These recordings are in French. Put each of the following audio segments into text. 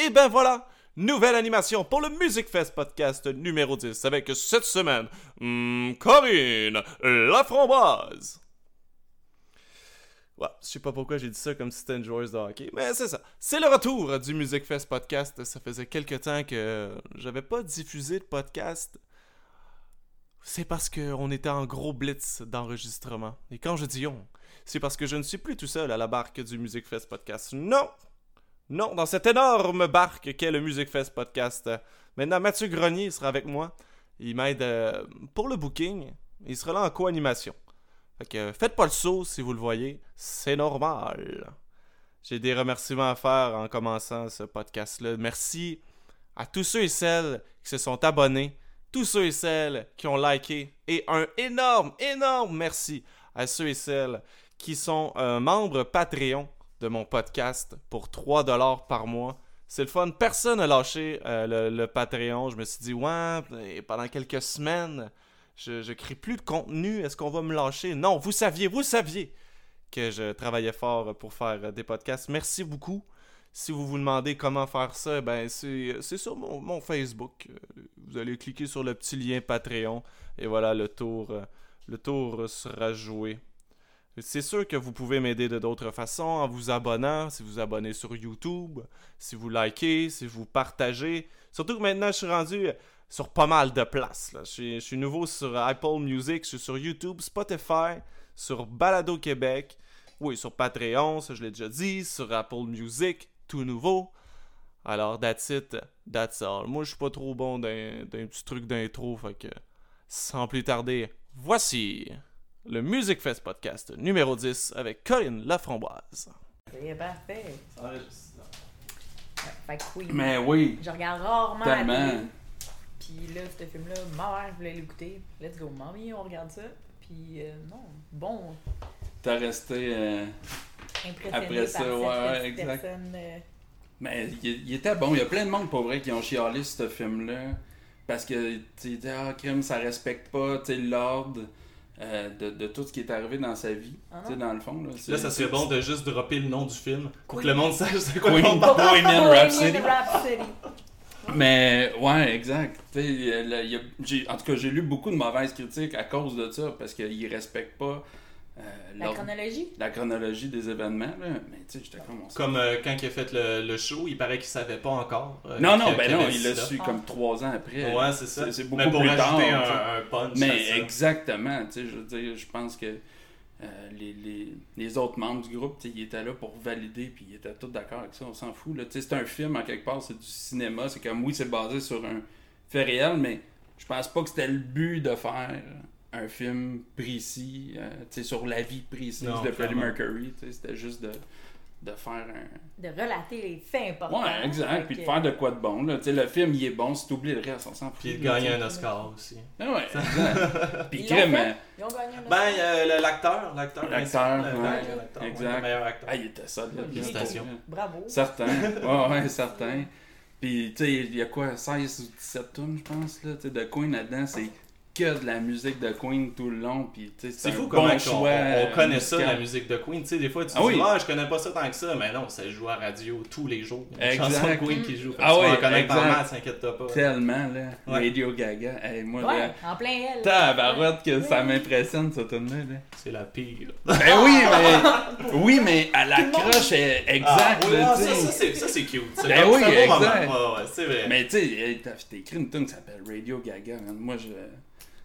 Et ben voilà, nouvelle animation pour le Music Fest podcast numéro 10 avec cette semaine hmm, Corinne la framboise. Ouais, je sais pas pourquoi j'ai dit ça comme si c'était de hockey, mais c'est ça. C'est le retour du Music Fest podcast. Ça faisait quelques temps que j'avais pas diffusé de podcast. C'est parce qu'on était en gros blitz d'enregistrement. Et quand je dis on, c'est parce que je ne suis plus tout seul à la barque du Music Fest podcast. Non! Non, dans cette énorme barque qu'est le Music Fest podcast. Maintenant, Mathieu Grenier sera avec moi. Il m'aide euh, pour le booking. Il sera là en co-animation. Fait que faites pas le saut si vous le voyez. C'est normal. J'ai des remerciements à faire en commençant ce podcast-là. Merci à tous ceux et celles qui se sont abonnés, tous ceux et celles qui ont liké, et un énorme, énorme merci à ceux et celles qui sont euh, membres Patreon de mon podcast pour 3 dollars par mois. C'est le fun. Personne n'a lâché euh, le, Patreon. Je me suis dit, ouais, pendant quelques semaines, je, je crée plus de contenu. Est-ce qu'on va me lâcher? Non, vous saviez, vous saviez que je travaillais fort pour faire euh, des podcasts. Merci beaucoup. Si vous vous demandez comment faire ça, ben c'est sur mon, mon, Facebook. Vous allez cliquer sur le petit lien Patreon et voilà, le tour, le tour sera joué. C'est sûr que vous pouvez m'aider de d'autres façons en vous abonnant, si vous abonnez sur YouTube, si vous likez, si vous partagez. Surtout que maintenant, je suis rendu sur pas mal de places. Je, suis, nouveau sur Apple Music, je suis sur YouTube, Spotify, sur Balado Québec, oui, sur Patreon, ça je l'ai déjà dit, sur Apple Music, tout nouveau. Alors, that's it, that's all. Moi, je suis pas trop bon d'un petit truc d'intro, fait que sans plus tarder, voici le Music Fest podcast numéro 10 avec Corinne Laframboise. C'est parfait. Ça fait que oui. Mais oui. Je regarde rarement Tellement. Puis là, ce film-là, ma mère voulait l'écouter. Let's go, mamie, on regarde ça. Puis euh, non, bon. T'as resté. Euh, Impressionné après ça, par ouais, cette ouais, exact. personne. euh, Mais il, il était bon. Il y a plein de monde pour vrai qui ont chialé ce film-là. Parce que, tu sais, ah, crime, ça respecte pas, tu sais, l'ordre. Euh, de, de tout ce qui est arrivé dans sa vie, Ah tu sais, dans le fond. Là, Là, ça serait bon de juste dropper le nom du film pour que le monde sache c'est quoi Oui. on parle. Bohemian Rhapsody. Rhapsody. Mais ouais, exact. Y a- en tout cas, j'ai lu beaucoup de mauvaises critiques à cause de ça, parce qu'ils respectent pas euh, La chronologie? la chronologie des événements. Là. Mais tu sais, j'étais comme... on Comme euh, quand il a fait le, le show, il paraît qu'il savait pas encore. euh, Non, non, ben non, il l'a su comme trois ans après. Ouais, c'est ça. C'est beaucoup Mais pour plus tard. un, un punch. Mais exactement, tu sais, je veux dire, je pense que euh, les, les, les autres membres du groupe, tu sais, ils étaient là pour valider, puis ils étaient tous d'accord avec ça, on s'en fout. là. Tu sais, C'est un film, en quelque part, c'est du cinéma, c'est comme, oui, c'est basé sur un fait réel, mais je pense pas que c'était le but de faire un film précis, euh, tu sais, sur la vie précise Non, de Freddie. Mercury, tu sais, c'était juste de, de faire un... De relater les faits importants. Ouais, exact, puis de faire de quoi de bon, là. Tu sais, le film, il est bon, si t'oublies le reste, on s'en fout. Puis de gagner un. Oscar aussi. Ah ouais, exact. Puis Ils crème, fait? euh, Ils ont gagné un Ben, Oscar. euh, le- l'acteur, l'acteur. L'acteur, ouais, euh, l'acteur, ouais, exact. le meilleur acteur. Ah, il était là. félicitations. Bravo. Certain. Ouais, ouais, certain. Puis, tu sais, il y a quoi, 16 ou 17 tunes, je pense, là, tu sais, de Queen là-dedans, c'est que de la musique de Queen tout le long, puis, C'est un fou bon comment on- choix on, connaît ça, la musique de Queen. Tu sais, des fois, tu Ah dis, oui. ah, je connais pas ça tant que ça, mais non, ça joue à radio tous les jours. Il y a une Exact. chanson de Queen qui joue. Ah oui, connaître t'inquiète pas. Tellement, là. Ouais. Radio Gaga. Hey, moi, Ouais, là, en plein elle. tabarouette que ça Ouais. m'impressionne, cette tune-là, là. C'est la pire. Ben oui, mais... Oui, mais à la croche, exact, Ah, oui, là, tu ça, sais. ça, c'est- ça, cute. Ben oui, c'est exact. Vrai. Mais tu sais, t'as t'as écrit une tune qui s'appelle Radio Gaga, man. Moi, je,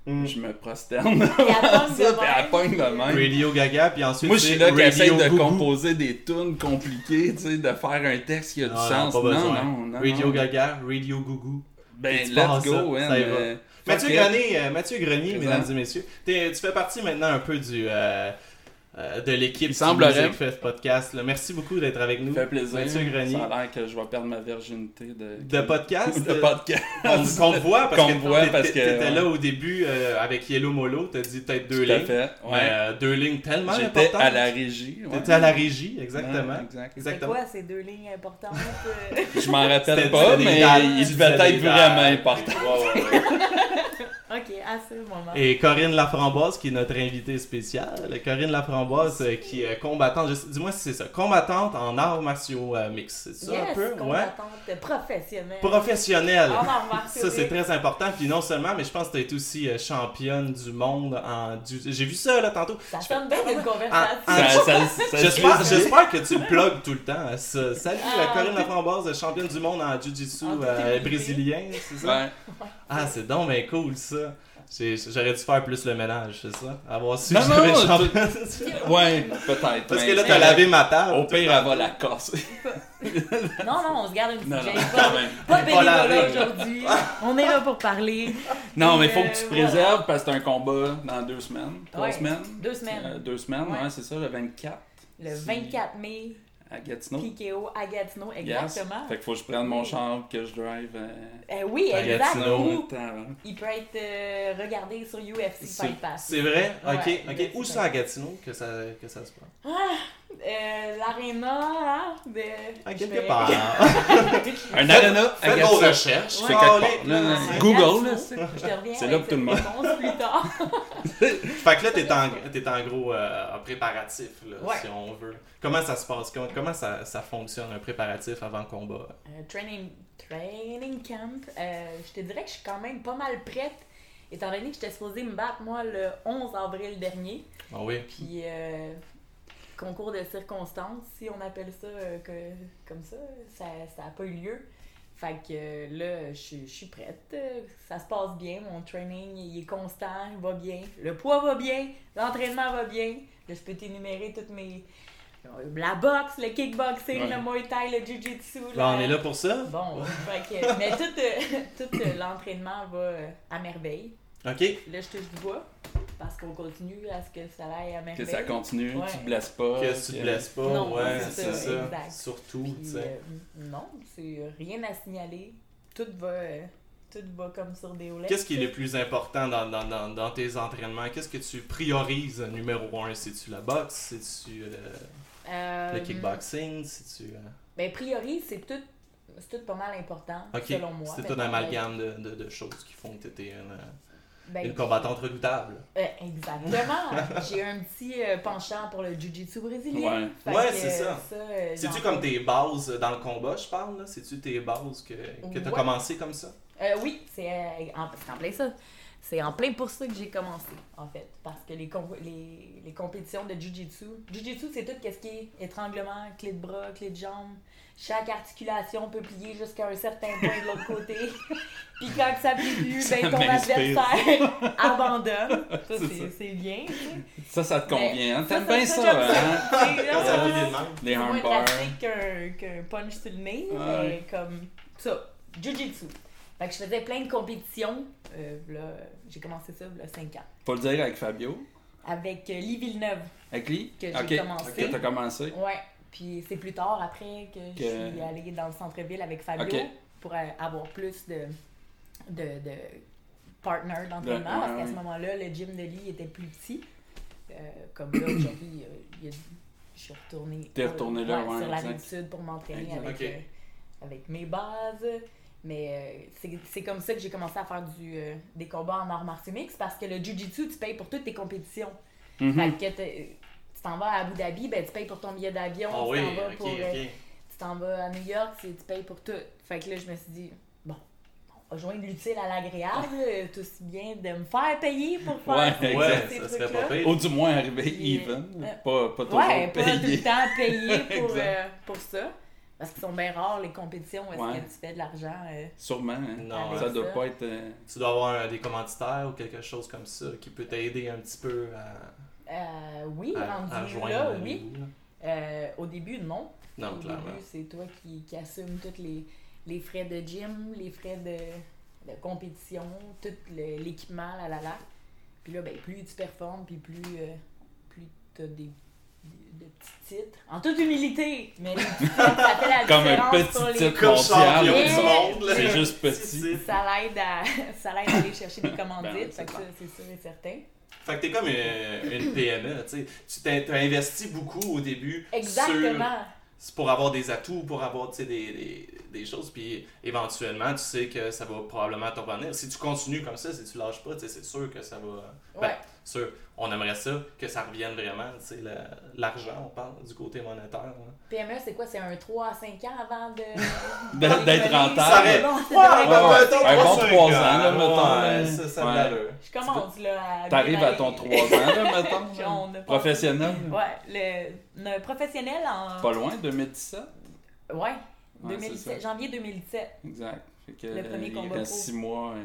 Mm. je me prosterne. Puis elle pogne de elle même. Radio Gaga, puis ensuite. Moi, je suis là qui essaye Radio de Gougou. composer des tunes compliquées, tu sais, de faire un texte qui a du Non, non, sens. pas Non, non, non. Radio non. Gaga, Radio Gougou. Ben, Tu let's ça, go, ça? euh, Mathieu. Grenier, euh, Mathieu Grenier mesdames et messieurs, tu fais partie maintenant un peu du euh, euh, de l'équipe semblerait. Music Fest Podcast. là. Merci beaucoup d'être avec nous. Ça fait plaisir. Mathieu Grenier. Ça a l'air que je vais perdre ma virginité de, De podcast? de euh, podcast. Qu'on voit parce Qu'on que t'étais- parce que, t'étais ouais. là au début euh, avec Yellow Molo, t'as dit peut-être deux Tout à lignes. fait. Mais Ouais. euh, deux lignes tellement J'étais importantes. à la régie. ouais. T'étais à la régie, exactement. Ouais, exact. C'est Exactement. quoi ces deux lignes importantes? euh? Je m'en rappelle pas, mais dates, il c'était devait des être vraiment important. Ok, à ce moment. Et Corinne Laframboise, qui est notre invitée spéciale. Corinne Laframboise, euh, qui est combattante, je sais- dis-moi si c'est ça, combattante en arts martiaux euh, mix. C'est ça yes, un peu? Ouais. combattante professionnelle. Professionnelle. En arts martiaux Ça, c'est mixtes. très important. Puis non seulement, mais je pense que tu as été aussi euh, championne du monde en. du- J'ai vu ça là tantôt. Ça Je fais- sonne bien une conversation. Ah, Ça, ça, ça J'espère, que tu le plugues tout le temps. à ça. Salut, Ah, euh, Corinne Laframboise, championne du monde en Jiu-Jitsu En euh, brésilien, c'est ça? Ouais. Ah, c'est donc cool ça. J'aurais dû faire plus le ménage, c'est ça? Avoir su Non, que j'avais. Ouais, peut-être. Parce que là, t'as lavé ma table. Au pire, elle va la casser. Non, non, on se garde une petite Non, non, Pas, pas bénévolat aujourd'hui. On est là pour parler. Non, mais Puis, faut que tu euh, te préserves parce que c'est un combat dans deux semaines. Trois Ouais, semaines? Deux semaines. Euh, deux semaines, ouais, Ouais. c'est ça, le 24. Le Si- 24 mai, À Gatineau. PKO à Gatineau, Yes. exactement. Fait qu'il faut que je prenne mon Oui. char, que je drive. euh, Euh, oui, À exact. Gatineau. en même Ou temps, hein. il peut être euh, regardé sur UFC Fight Pass. C'est vrai? Ok, Ouais, ok. c'est Où ça. à Gatineau que ça, que ça se passe? Euh, L'aréna, hein, de... À quelque vais- part. Un arena à Faites vos recherches. Ouais. quelque Google, là, c'est- Je te reviens C'est là que tout le réponse plus tard. Fait que là, t'es en, t'es en gros euh, en préparatif, là, Ouais. si on veut. Comment ça se passe? Comment, comment ça, ça fonctionne, un préparatif avant le combat? Euh, training, training camp, euh, je te dirais que je suis quand même pas mal prête, étant donné que j'étais supposée me battre, moi, le 11 avril dernier. Ah oui? Puis, euh, concours de circonstances, si on appelle ça euh, que, comme ça, ça n'a pas eu lieu. Fait que euh, là, je suis- je suis prête. Ça se passe bien. Mon training, il est constant, il va bien. Le poids va bien. L'entraînement va bien. Là, je peux t'énumérer toutes mes. La boxe, le kickboxing, Ouais. le muay thai, le jiu-jitsu. Là, on est là pour ça? Bon, fait que- mais tout, euh, tout euh, l'entraînement va à merveille. Ok. Là, je touche du bois parce qu'on continue à ce que ça aille à Que merveille. ça continue, Ouais. tu te blesses pas. Que tu te blesses pas, Non, ouais, c'est ça. Surtout, Puis, tu sais. euh, non, c'est rien à signaler. Tout va, euh, tout va comme sur des roulettes. Qu'est-ce qui est le plus important dans, dans, dans, dans tes entraînements? Qu'est-ce que tu priorises numéro un? C'est-tu la boxe? C'est-tu euh, Euh, le kickboxing? C'est-tu... euh, Ben, priori, c'est tout, c'est tout pas mal important, Ok, selon moi. c'est tout un amalgame de, de, de choses qui font que tu une, ben, une combattante redoutable. euh, exactement. J'ai un petit euh, penchant pour le jiu-jitsu brésilien. Ouais. C'est ça. euh, C'est-tu comme tes bases dans le combat, je parle? là? C'est-tu tes bases que, que tu as Ouais. commencé comme ça? Euh, oui, c'est en, en plein ça. C'est en plein pour ça que j'ai commencé, en fait. Parce que les, com- les, les compétitions de Jiu-Jitsu, Jiu-Jitsu, c'est tout ce qui est étranglement, clé de bras, clé de jambe. Chaque articulation peut plier jusqu'à un certain point de l'autre côté. Puis quand ça plie plus, ben, ton adversaire abandonne. Ça, C'est bien. Ça, ça te convient. hein? T'aimes bien ça, ça, hein? Ça. Les c'est moins armbars. drastique qu'un qu'un punch sur le nez, Ouais. mais comme ça, Jiu-Jitsu. Fait que je faisais plein de compétitions. Euh, là, j'ai commencé ça il y a 5 ans. Faut le dire avec Fabio. Avec euh, Lee Villeneuve. Avec lui? Que j'ai Ok. commencé. Que t'as commencé. Ouais. Puis c'est plus tard après que, je suis allée dans le centre-ville avec Fabio pour euh, avoir plus de, de, de partners d'entraînement. De- parce qu'à ce moment-là, le gym de Lee était plus petit. Euh, comme là, aujourd'hui, euh, il y a- je suis retournée, T'es retournée là, ouais, sur la rive sud pour m'entraîner avec, euh, avec mes bases. Mais euh, c'est- c'est comme ça que j'ai commencé à faire du, euh, des combats en arts martiaux mix parce que le jiu-jitsu, tu payes pour toutes tes compétitions. Mhm. Fait que tu t'en vas à Abu Dhabi, ben, tu payes pour ton billet d'avion. Ah tu oui, t'en vas pour, euh, ok. tu t'en vas à New York, tu payes pour tout. Fait que là, je me suis dit, bon, on va joindre l'utile à l'agréable, tout aussi bien de me faire payer pour faire Ouais, ces, Ouais, ces ça serait trucs-là. pas pire. Ou du moins arriver even. euh, Pas, pas toujours Ouais, pas tout le temps payé pour, euh, pour ça. Parce qu'ils sont bien rares, les compétitions, est-ce Ouais. que tu fais de l'argent. euh, Sûrement. hein. Non, ça doit pas être. euh, Tu dois avoir des commanditaires ou quelque chose comme ça qui peut t'aider un petit peu à, euh, oui, à, rendu à là, oui. là. Euh, au début, non. Non, Au clairement. début, c'est toi qui, qui assumes tous les, les frais de gym, les frais de, de compétition, tout l'équipement, là, là, là. Puis là, ben, plus tu performes, puis plus, euh, plus tu as des- de petits titres. En toute humilité, mais les petits titres, ça fait la Comme un petit pour les titre mondial. monde. C'est juste petit. Ça l'aide à, ça l'aide à aller chercher des commandites, Ben, c'est ça, c'est sûr et certain. Fait que t'es comme une, une PME, tu sais. Tu t'as t'as investi beaucoup au début Exactement. sur, c'est pour avoir des atouts, pour avoir des, des, des choses, puis éventuellement, tu sais que ça va probablement te revenir. Si tu continues comme ça, si tu lâches pas, c'est sûr que ça va. Ben, Ouais. Sûr, on aimerait ça, que ça revienne vraiment, tu sais, le- l'argent, on parle du côté monétaire. là. PME, c'est quoi? C'est un 3 à 5 ans avant de. D'être- rentable. Ça aurait- Bon, Ouais, ouais. mettons, Un bon cinq trois ans, ans, là, mettons, Ouais, ça, ça Ouais. Je commence là à. T'arrives à ton aller. 3 ans, là, mettons. Professionnel. Ouais, le, le professionnel en. Pas loin, 2017. Ouais, Ouais, 2017, c'est ça. janvier 2017. Exact. Fait que, Le premier euh, combat il reste pro. 6 mois. euh,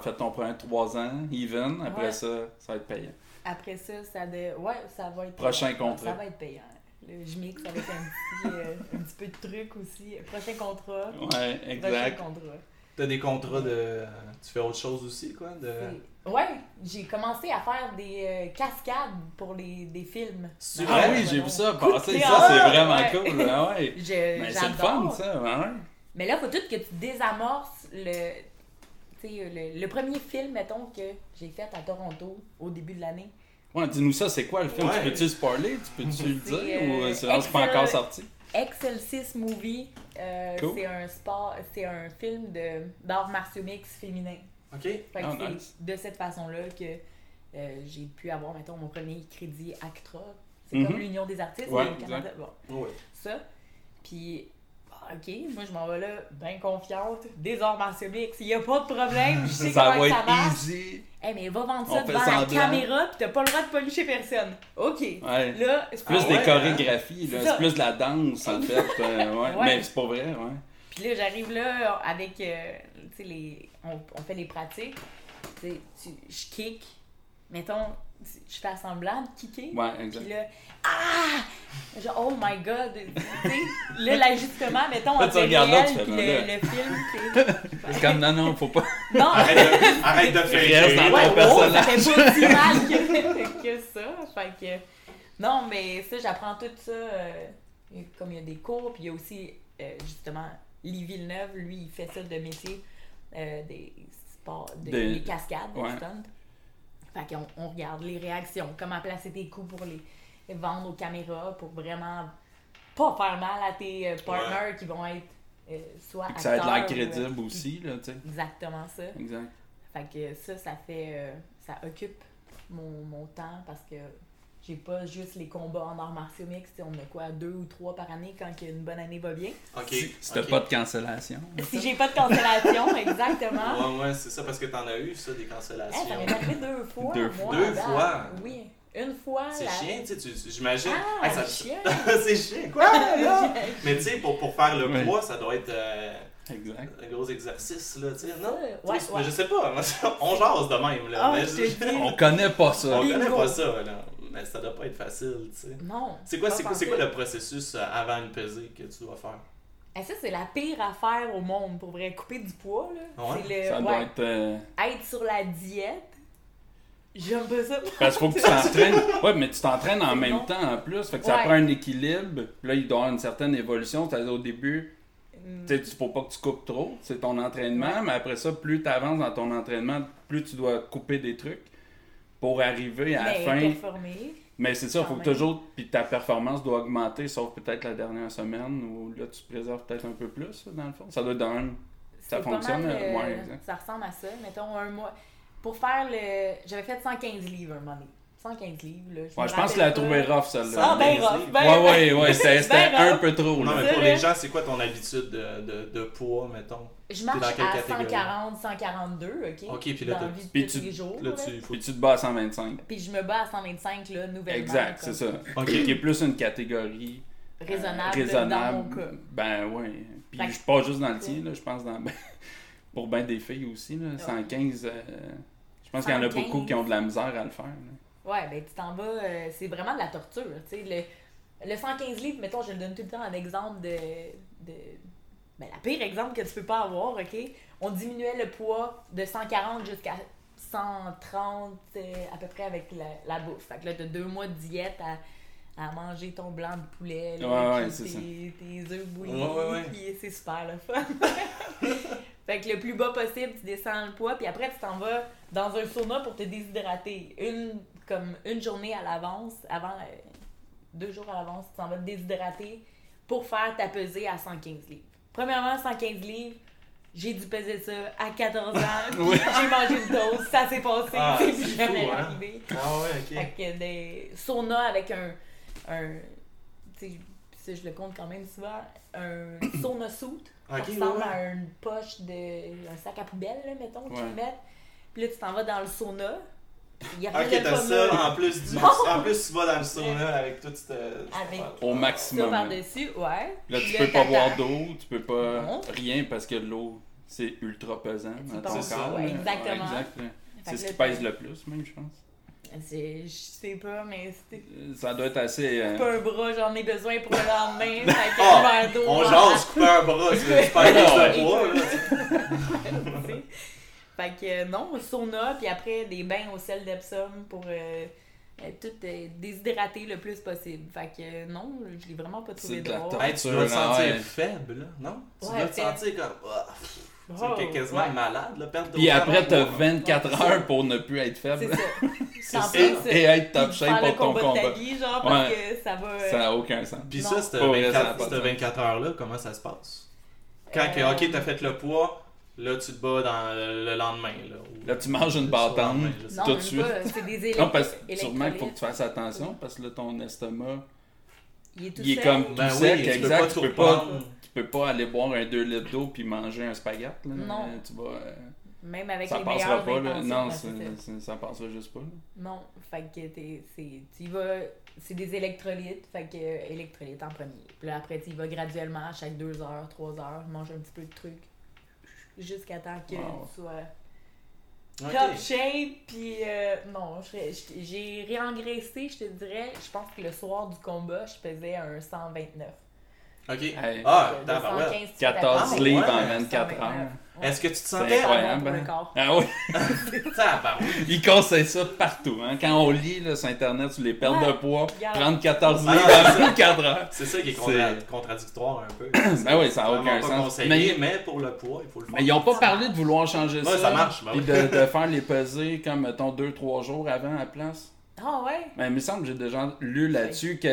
Faire ton premier 3 ans, even. Après Ouais. ça, ça va être payant. Après ça, ça de... ouais, ça va être Prochain payant. contrat. Ça va être payant. Le JMIX avec un petit, euh, un petit peu de trucs aussi. Prochain contrat. Ouais, Prochain exact. contrat. T'as des contrats de. Tu fais autre chose aussi, quoi? De... Ouais, j'ai commencé à faire des euh, cascades pour les, des films. C'est Non, Ah vrai? oui, j'ai vu ça passer. Ça, c'est vraiment Ouais. cool. Ah ouais. Je- Mais c'est le fun, ça. Ouais. Mais là, faut tout que tu désamorces le, le, le premier film, mettons, que j'ai fait à Toronto au début de l'année. Ouais, dis-nous ça, c'est quoi le film? Ouais. Tu peux-tu spoiler? Tu peux-tu le dire? euh, ou euh, c'est c'est pas Excel- encore sorti? Excel 6 Movie, euh, Cool. c'est un sport, c'est un film de d'arts martiaux mix féminin. Ok. Fait que Ah, c'est nice. de cette façon-là que euh, j'ai pu avoir, mettons, mon premier crédit ACTRA. C'est Mhm. comme l'Union des artistes Ouais, mais au Canada. Bon, Ouais. ça. Puis, ok, moi je m'en vais là, bien confiante, martiaux mix, il n'y a pas de problème, je sais Ça comment va ça marche. être easy. Eh mais va vendre ça devant la caméra, pis t'as pas le droit de policher personne. Ok. Ouais. Là, c'est Plus Ah des ouais, chorégraphies. C'est plus de la danse, en fait. euh, ouais. Mais c'est pas vrai, ouais. Puis là, j'arrive là avec, euh, tu sais, les... On, on fait les pratiques. Tu sais, tu- je kick. Mettons, tu- je fais semblant de kicker. Ouais, exact. Puis là, ah! Genre, oh my god! Tu sais, là, l'ajustement, mettons, entre tu le réel tu fais, puis ben le, le film, c'est... Comme, non, non, faut pas. Non! Arrête de, arrête de faire Reste dans ton Ouais, oh, personnage. ça fait pas si mal que, que ça. Fait que... Non, mais ça, j'apprends tout ça. euh, comme il y a des cours, puis il y a aussi, euh, justement, Lee Villeneuve, lui, il fait ça de métier, euh, des sports, de, Des- des cascades, des ouais. stunts. Fait qu'on on regarde les réactions, comment placer tes coups pour les, vendre aux caméras, pour vraiment pas faire mal à tes euh, partners qui vont être euh, soit Que ça a de l'air ou, euh, crédible aussi, là, tu sais. Exactement ça. Exact. Fait que ça, ça fait. euh, ça occupe mon, mon temps parce que j'ai pas juste les combats en arts martiaux mixtes. On a quoi, deux ou trois par année quand une bonne année va bien. Ok. Si, si t'as pas de cancellation. Si j'ai pas de cancellation, exactement. Ouais, ouais, c'est ça, parce que t'en as eu, ça, des Hey, cancellations. ça m'est arrivé deux fois. Deux moi, Deux fois? Oui. Une fois. C'est la- chiant, tu sais, j'imagine. Ah, Hey, ça- chien. c'est chiant, quoi? là? Mais tu sais, pour, pour faire le Ouais. poids, ça doit être euh, Exact. un gros exercice, là, tu sais, non? Ouais, ouais. Je sais pas, on jase de même, là. Ah, mais je. On connaît pas ça. on connaît pas ça, là. Mais ça doit pas être facile, tu sais. Non. C'est quoi, c'est quoi, c'est quoi le processus euh, avant une pesée que tu dois faire? Eh, ça, c'est la pire affaire au monde pour vrai. Couper du poids, là. Ouais, c'est le. Ça doit ouais, être. euh, Être sur la diète. J'aime pas ça. Parce qu'il faut que tu t'entraînes. Ouais, mais tu t'entraînes en même temps en plus. Fait que ça Ouais. prend un équilibre. Puis là, il doit y avoir une certaine évolution. C'est-à-dire au début, Mm. tu sais, faut pas que tu coupes trop. C'est ton entraînement. Ouais. Mais après ça, plus tu avances dans ton entraînement, plus tu dois couper des trucs pour arriver à la fin. performer. Mais c'est ça, il faut que toujours. Puis ta performance doit augmenter, sauf peut-être la dernière semaine où là, tu préserves peut-être un peu plus, dans le fond. Ça doit un. Ça fonctionne, mal, euh, ouais. Ça ressemble à ça. Mettons un mois. Pour faire le. J'avais fait 115 livres un moment donné. 115 livres, là. Ouais, me je pense qu'il a rappelle trouvé rough, celle-là. Ah, ben 115 rough. Ben, Ouais, ouais, ouais, c'était Ben un peu trop, Non, là. mais pour les gens, c'est quoi ton habitude de, de, de poids, mettons? Je marche dans quelle à catégorie? 140, 142, ok? Ok, puis là, Dans t'as- la vie de puis tous tu- les jours. Là, là. tu. Faut... Puis tu te bats à 125. Puis je me bats à 125, là, nouvellement. Exact, c'est ça. Ok. Qui est plus une catégorie euh, Raisonnable, raisonnable. dans mon cas. Ben ouais. Puis Fait je que- suis pas juste dans le tien, là, je pense dans pour ben des filles aussi là, Ouais. 115 euh, je pense qu'il y en a 115. beaucoup qui ont de la misère à le faire. là. Ouais, ben tu t'en vas, euh, c'est vraiment de la torture. Tu sais, le, le 115 livres, mettons, je le donne tout le temps un exemple de, de. Ben, la pire exemple que tu peux pas avoir, ok? On diminuait le poids de 140 jusqu'à 130 euh, à peu près avec la, la bouffe. Fait que là, t'as deux mois de diète à, à manger ton blanc de poulet, là, Ouais, tes, tes œufs bouillis, Ouais, ouais, ouais. puis c'est super le fun. fait que le plus bas possible, tu descends le poids, puis après, tu t'en vas dans un sauna pour te déshydrater. Une, comme une journée à l'avance, avant, euh, deux jours à l'avance, tu t'en vas te déshydrater pour faire ta pesée à 115 livres. Premièrement, 115 livres, j'ai dû peser ça à 14 ans. Oui. J'ai mangé une dose, ça s'est passé, Ah, c'est plus jamais hein? arrivé. Ah ouais, ok. Fait que des saunas avec un. un tu sais, je le compte quand même souvent. Un sauna suit. Ouais, ressemble ouais. à une poche de. un sac à poubelle, là, mettons, que tu Ouais. peux mettre. Puis là, tu t'en vas dans le sauna. Il y a Ok, rien de t'as ça en plus du. En plus, tu vas dans le sauna avec tout ce. Avec- Au Ça maximum. là. par-dessus, ouais. Là, Puis tu peux pas t'attends. boire d'eau, tu peux pas Non. rien parce que l'eau, c'est ultra pesant. Dans ton penses, corps, ouais, là. exactement. exact, là. Fait C'est ce qui pèse le plus, même, je pense. C'est- Je sais pas, mais c'était Euh, Ça doit être assez. euh, pas un bras, j'en ai besoin pour le lendemain. Fait que Ah, un verre d'eau. On voilà. jase, couper un bras, Ouais. des poids, là. Tu sais. Fait que euh, non, sauna, puis après des bains au sel d'Epsom pour euh, euh, tout euh, déshydrater le plus possible. Fait que euh, non, je l'ai vraiment pas trouvé C'est de la drôle. Hey, tu dois te sentir Ouais. faible, là, non? Tu Ouais, dois te faible. sentir comme. ah, Oh, tu es quasiment ouais. malade, là, perdre Puis après, t'as t'as 24 heures pour ne plus être C'est faible ça. Et, être top shape pour ton combat de ta combat. vie, genre, parce Ouais. que ça va... euh, Ça n'a aucun sens. Puis Non. ça, cette Pas vrai, ça a 24, pas de cette sens. 24 heures-là, comment ça se passe? Quand que, Euh, ok, t'as fait le poids, là, tu te bats dans le, le lendemain, là. ou- Là, tu manges une bâtonne. tout de suite. pas, c'est des Non, parce que sûrement qu'il faut que électrolytes. tu fasses attention parce que là, ton estomac, Il est tout il est seul. comme tout Ben oui, sec, tu peux pas Tu peux pas, reprendre. tu peux pas aller boire un 2 litres d'eau puis manger un spaghette. Là. Non. Tu vas, euh, Même avec ça les passera pas. Là. Non, ça. ça passera juste pas. là. Non, fait que t'es, c'est, tu y vas, c'est des électrolytes, fait que euh, électrolytes en premier. Puis là, après, tu y vas graduellement, à chaque 2 heures, 3 heures, mange un petit peu de trucs, jusqu'à temps que Wow. tu sois top shape, puis euh, non, j'ai réengraissé, je te dirais, je pense que le soir du combat, je pesais un 129. Ok. Hey. Ah, tabarouette. 215 suite 14 après. livres ouais, en 24 129. heures. Ouais. Est-ce que tu te C'est sentais. incroyable. hein? corps. Ah oui, ils conseillent ça partout. Hein? Quand on lit là, sur Internet sur les pertes Ouais. de poids, prendre 14 Ah, livres en c'est 24 heures. C'est ça qui est contradictoire un peu. Ben oui, ça n'a aucun sens. Mais, mais pour le poids, il faut le faire. mais ils n'ont pas parlé de vouloir changer Ouais, ça. ça marche, ben oui. de, de faire les pesées comme, mettons, 2-3 jours avant à la place. Ah ouais, Mais il me semble que j'ai déjà lu là-dessus que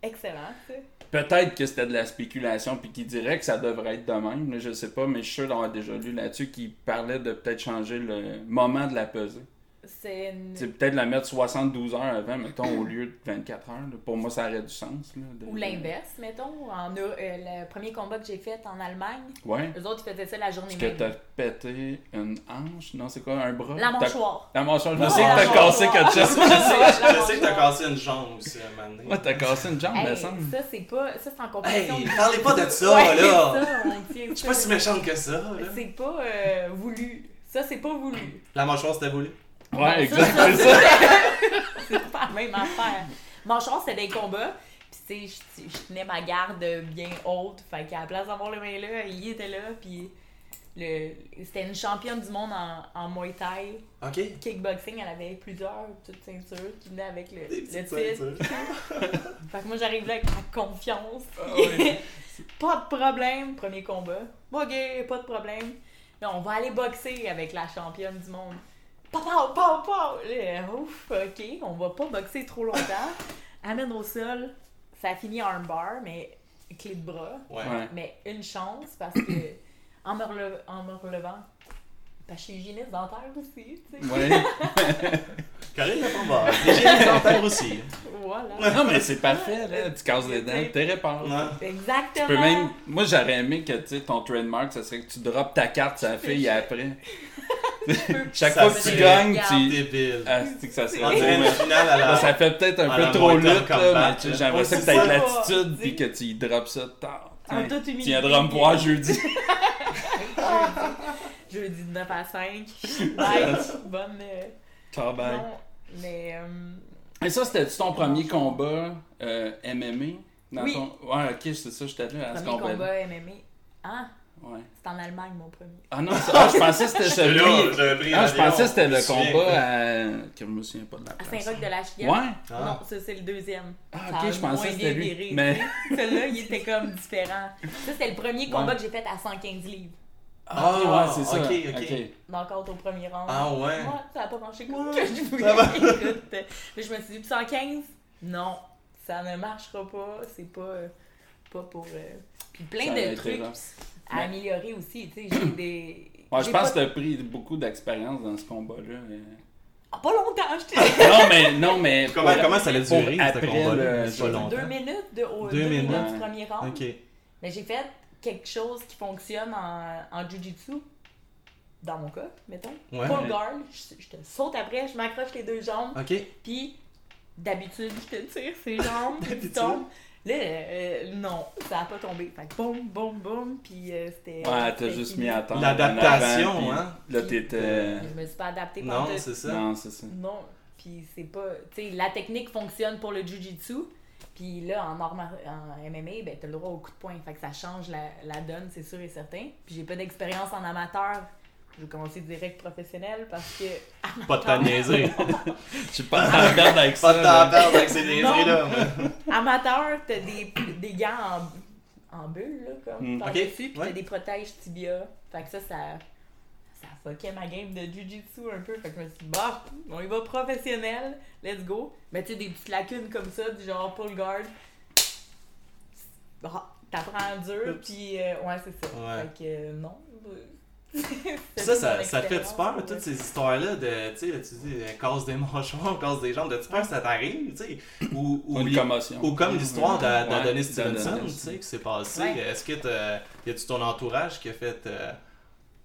excellent, ça. Peut-être que c'était de la spéculation puis qu'il dirait que ça devrait être de même. je sais pas, mais je suis sûr d'avoir déjà lu là-dessus qui parlait de peut-être changer le moment de la pesée. C'est une... C'est peut-être la mettre 72 heures avant, mettons, au lieu de 24 heures. là. Pour moi, ça aurait du sens. Là, de- Ou l'inverse, mettons. En, euh, le premier combat que j'ai fait en Allemagne, Ouais. eux autres, ils faisaient ça la journée Est-ce que même. t'as pété une hanche? Non, c'est quoi, un bras? La mâchoire. La mâchoire. Je sais que la t'as cassé quelque chose. Je sais, que t'as cassé une jambe aussi un moment donné. Ouais, t'as cassé une jambe, Hey, ça, c'est pas... Ça, c'est en compétition. Hey, de- parlez pas de ça, Ouais, là! Je suis pas si méchante que ça. C'est pas euh, voulu. Ça, c'est pas voulu. La mâchoire, c'était voulu? Ouais, ça, exact, ça, c'est ça. c'est pas la même affaire. Mâchoire, c'était des combats. Puis, tu sais, je- je tenais ma garde bien haute. Fait qu'à la place d'avoir le main là, il était là. Puis, le... c'était une championne du monde en, en Muay Thai. Ok. Kickboxing, elle avait plusieurs petites ceintures qui venaient avec le, le titre. Fait que moi, j'arrive là avec ma confiance. Ah ouais. pas de problème, premier combat. Ok, pas de problème. Là, on va aller boxer avec la championne du monde. Pow, pow, pow, pow. Là, ouf, ok, on va pas boxer trop longtemps. Amène au sol. Ça a fini armbar, mais clé de bras. Ouais. Ouais. Mais une chance parce que en me, relevant, en me relevant, parce que je suis hygiéniste dentaire aussi, tu sais. Ouais. Karine l'a pas. J'ai les dentaires aussi. Voilà. Non, mais c'est parfait, là. Tu casses les dents, t'es réparé. Exactement. Tu peux même. Moi, j'aurais aimé que tu sais, ton trademark, ça serait que tu droppes ta carte sur la fille après. Chaque Ça fois que tu gagnes, tu. Débile. Ah, c'est que ça serait la. ça fait peut-être un à peu la trop lutte, là, mais tu j'aimerais ça que c'est t'aies de ça. l'attitude Tu puis sais. que tu y droppes ça tard. En Tiens, toute Tu humilité. viendras me voir jeudi. Jeudi de 9 à 5. Nice. Bonne. euh, Tabarnak. non, mais. euh, Et ça, c'était ton premier combat euh, MMA? Dans Oui. ton... Ouais, ok, c'est ça, j'étais là à ce premier combat. combat MMA. Ah, Ouais. c'est en Allemagne mon premier. Ah non, c'est- ah, je pensais que c'était celui. Ah, je pensais que c'était le combat à. Que je me souviens pas de la À place. Saint-Roch de la Chienne. Ouais. Ah. Non, ça c'est le deuxième. Ah, ok, je pensais que c'était lui. Mais. Celui-là, il était comme différent. Ça, c'était le premier combat Ouais. que j'ai fait à 115 livres. Ah, ouais, c'est ça. ok, ok. Donc, au premier round. Ah ouais. Moi, ça n'a pas marché comme Ouais, que je voulais. Écoute, euh, je me suis dit, 115, non, ça ne marchera pas. C'est pas. euh, pas pour. euh, Puis plein de trucs. À Mais- améliorer aussi. Tu sais, j'ai des. Ouais, je pense pas... que t'as pris beaucoup d'expérience dans ce combat-là. mais- Ah, pas longtemps, je te non, mais, non, mais. Comment, pour- comment ça allait pour durer, ce après combat-là? Deux minutes, de, au- Deux deux minutes. minutes du premier round. Mais j'ai fait quelque chose qui fonctionne en, en jujitsu. Dans mon cas, mettons. Ouais. Pull guard, je, je te saute après, je m'accroche les deux jambes. Ok. Puis, d'habitude, je te tire ses jambes, puis tu tombes. Là, euh, non, ça a pas tombé. Fait que boum, boum, boum, puis euh, c'était. Ouais, t'as juste fini. mis à temps. L'adaptation, hein. Là, t'étais. Je me suis pas adaptée Non, c'est ça. Non, c'est ça. Non, puis c'est pas. Tu sais, la technique fonctionne pour le jujitsu. Puis là, en, en MMA, ben, t'as le droit au coup de poing. Fait que ça change la, la donne, c'est sûr et certain. Puis j'ai pas d'expérience en amateur. Je vais commencer direct professionnel parce que. Pas de temps niaiser. Je suis pas en perdre avec Pas ça. de temps là. à perdre avec ces niaiseries-là. Amateur, t'as des, des gants en, en bulle, là, comme Mm. par-dessus. Ok, Puis ouais. t'as des protèges tibia. Fait que ça, ça. Ça fuckait ma game de jujitsu un peu. Fait que je me suis dit, bah, on y va professionnel, let's go. Mais tu sais, des petites lacunes comme ça, du genre pull guard. Bah, T'apprends dur, puis euh, ouais, c'est ça. Ouais. Fait que euh, non. Ça, ça, te fait peur, ouais. toutes ces histoires-là de, tu sais, tu dis, euh, casse des mâchoires, casse des jambes, de tu peur que ça t'arrive, tu sais, ou, ou, Une li- commotion. ou comme l'histoire d'Adonis Stevenson, tu sais, qui s'est passé, Ouais. est-ce que y a-tu ton entourage qui a fait, euh,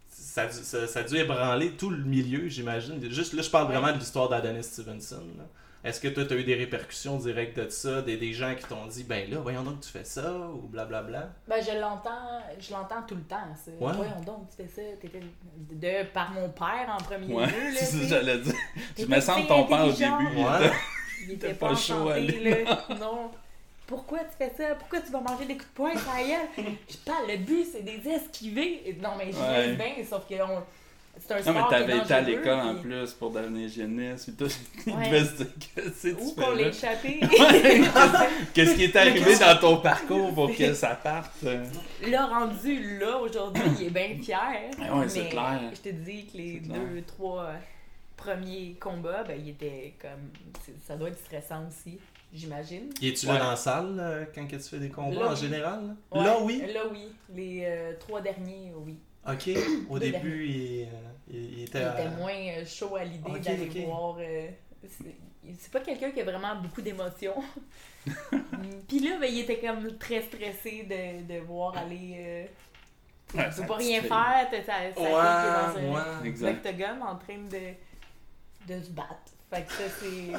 ça, a dû- ça, ça a dû ébranler tout le milieu, j'imagine, juste là, je parle Ouais. vraiment de l'histoire d'Adonis Stevenson, là. Est-ce que toi, t'as eu des répercussions directes de ça, des, des gens qui t'ont dit, ben là, voyons donc, tu fais ça, ou blablabla? Ben, je l'entends, je l'entends tout le temps, ça. Ouais. Voyons donc, tu fais ça, t'étais de, par mon père en premier Ouais, lieu, là, c'est ça tu j'allais dire. Je me sens ton père au début. Ouais. Il était T'es pas, pas chaud à enchanté, aller. là. Non. Pourquoi tu fais ça? Pourquoi tu vas manger des coups de poing, ça y est? Je parle, le but, c'est des esquiver. Non, mais je Ouais. bien, sauf que on- c'est un Non, sport mais t'avais été à l'école en plus pour devenir hygiéniste. Puis tout. Il Ouais. devait se dire, qu'est-ce que Ou tu pour fais là? l'échapper. Qu'est-ce qui est arrivé dans ton parcours pour que ça parte? Là, rendu là, aujourd'hui, il est bien fier. Ah ouais, c'est clair. Je te dis que les clair. deux, trois premiers combats, ben, il était comme. Ça doit être stressant aussi, j'imagine. Y es-tu Ouais. là dans la salle euh, quand tu fais des combats Là, en oui. général? là? Ouais, Là, oui? Là, oui. Les euh, trois derniers, oui. Ok, au début, il, euh, il- il Il était. était moins euh, chaud à l'idée d'aller ok. voir. euh, c'est- pas quelqu'un qui a vraiment beaucoup d'émotions. Puis là, ben, il était comme très stressé de, de voir aller. Euh, Ouais, tu peux pas rien faire, t'as sa, Ouais, dans un ouais. Octogone en train de, de se battre. Fait que ça, c'est.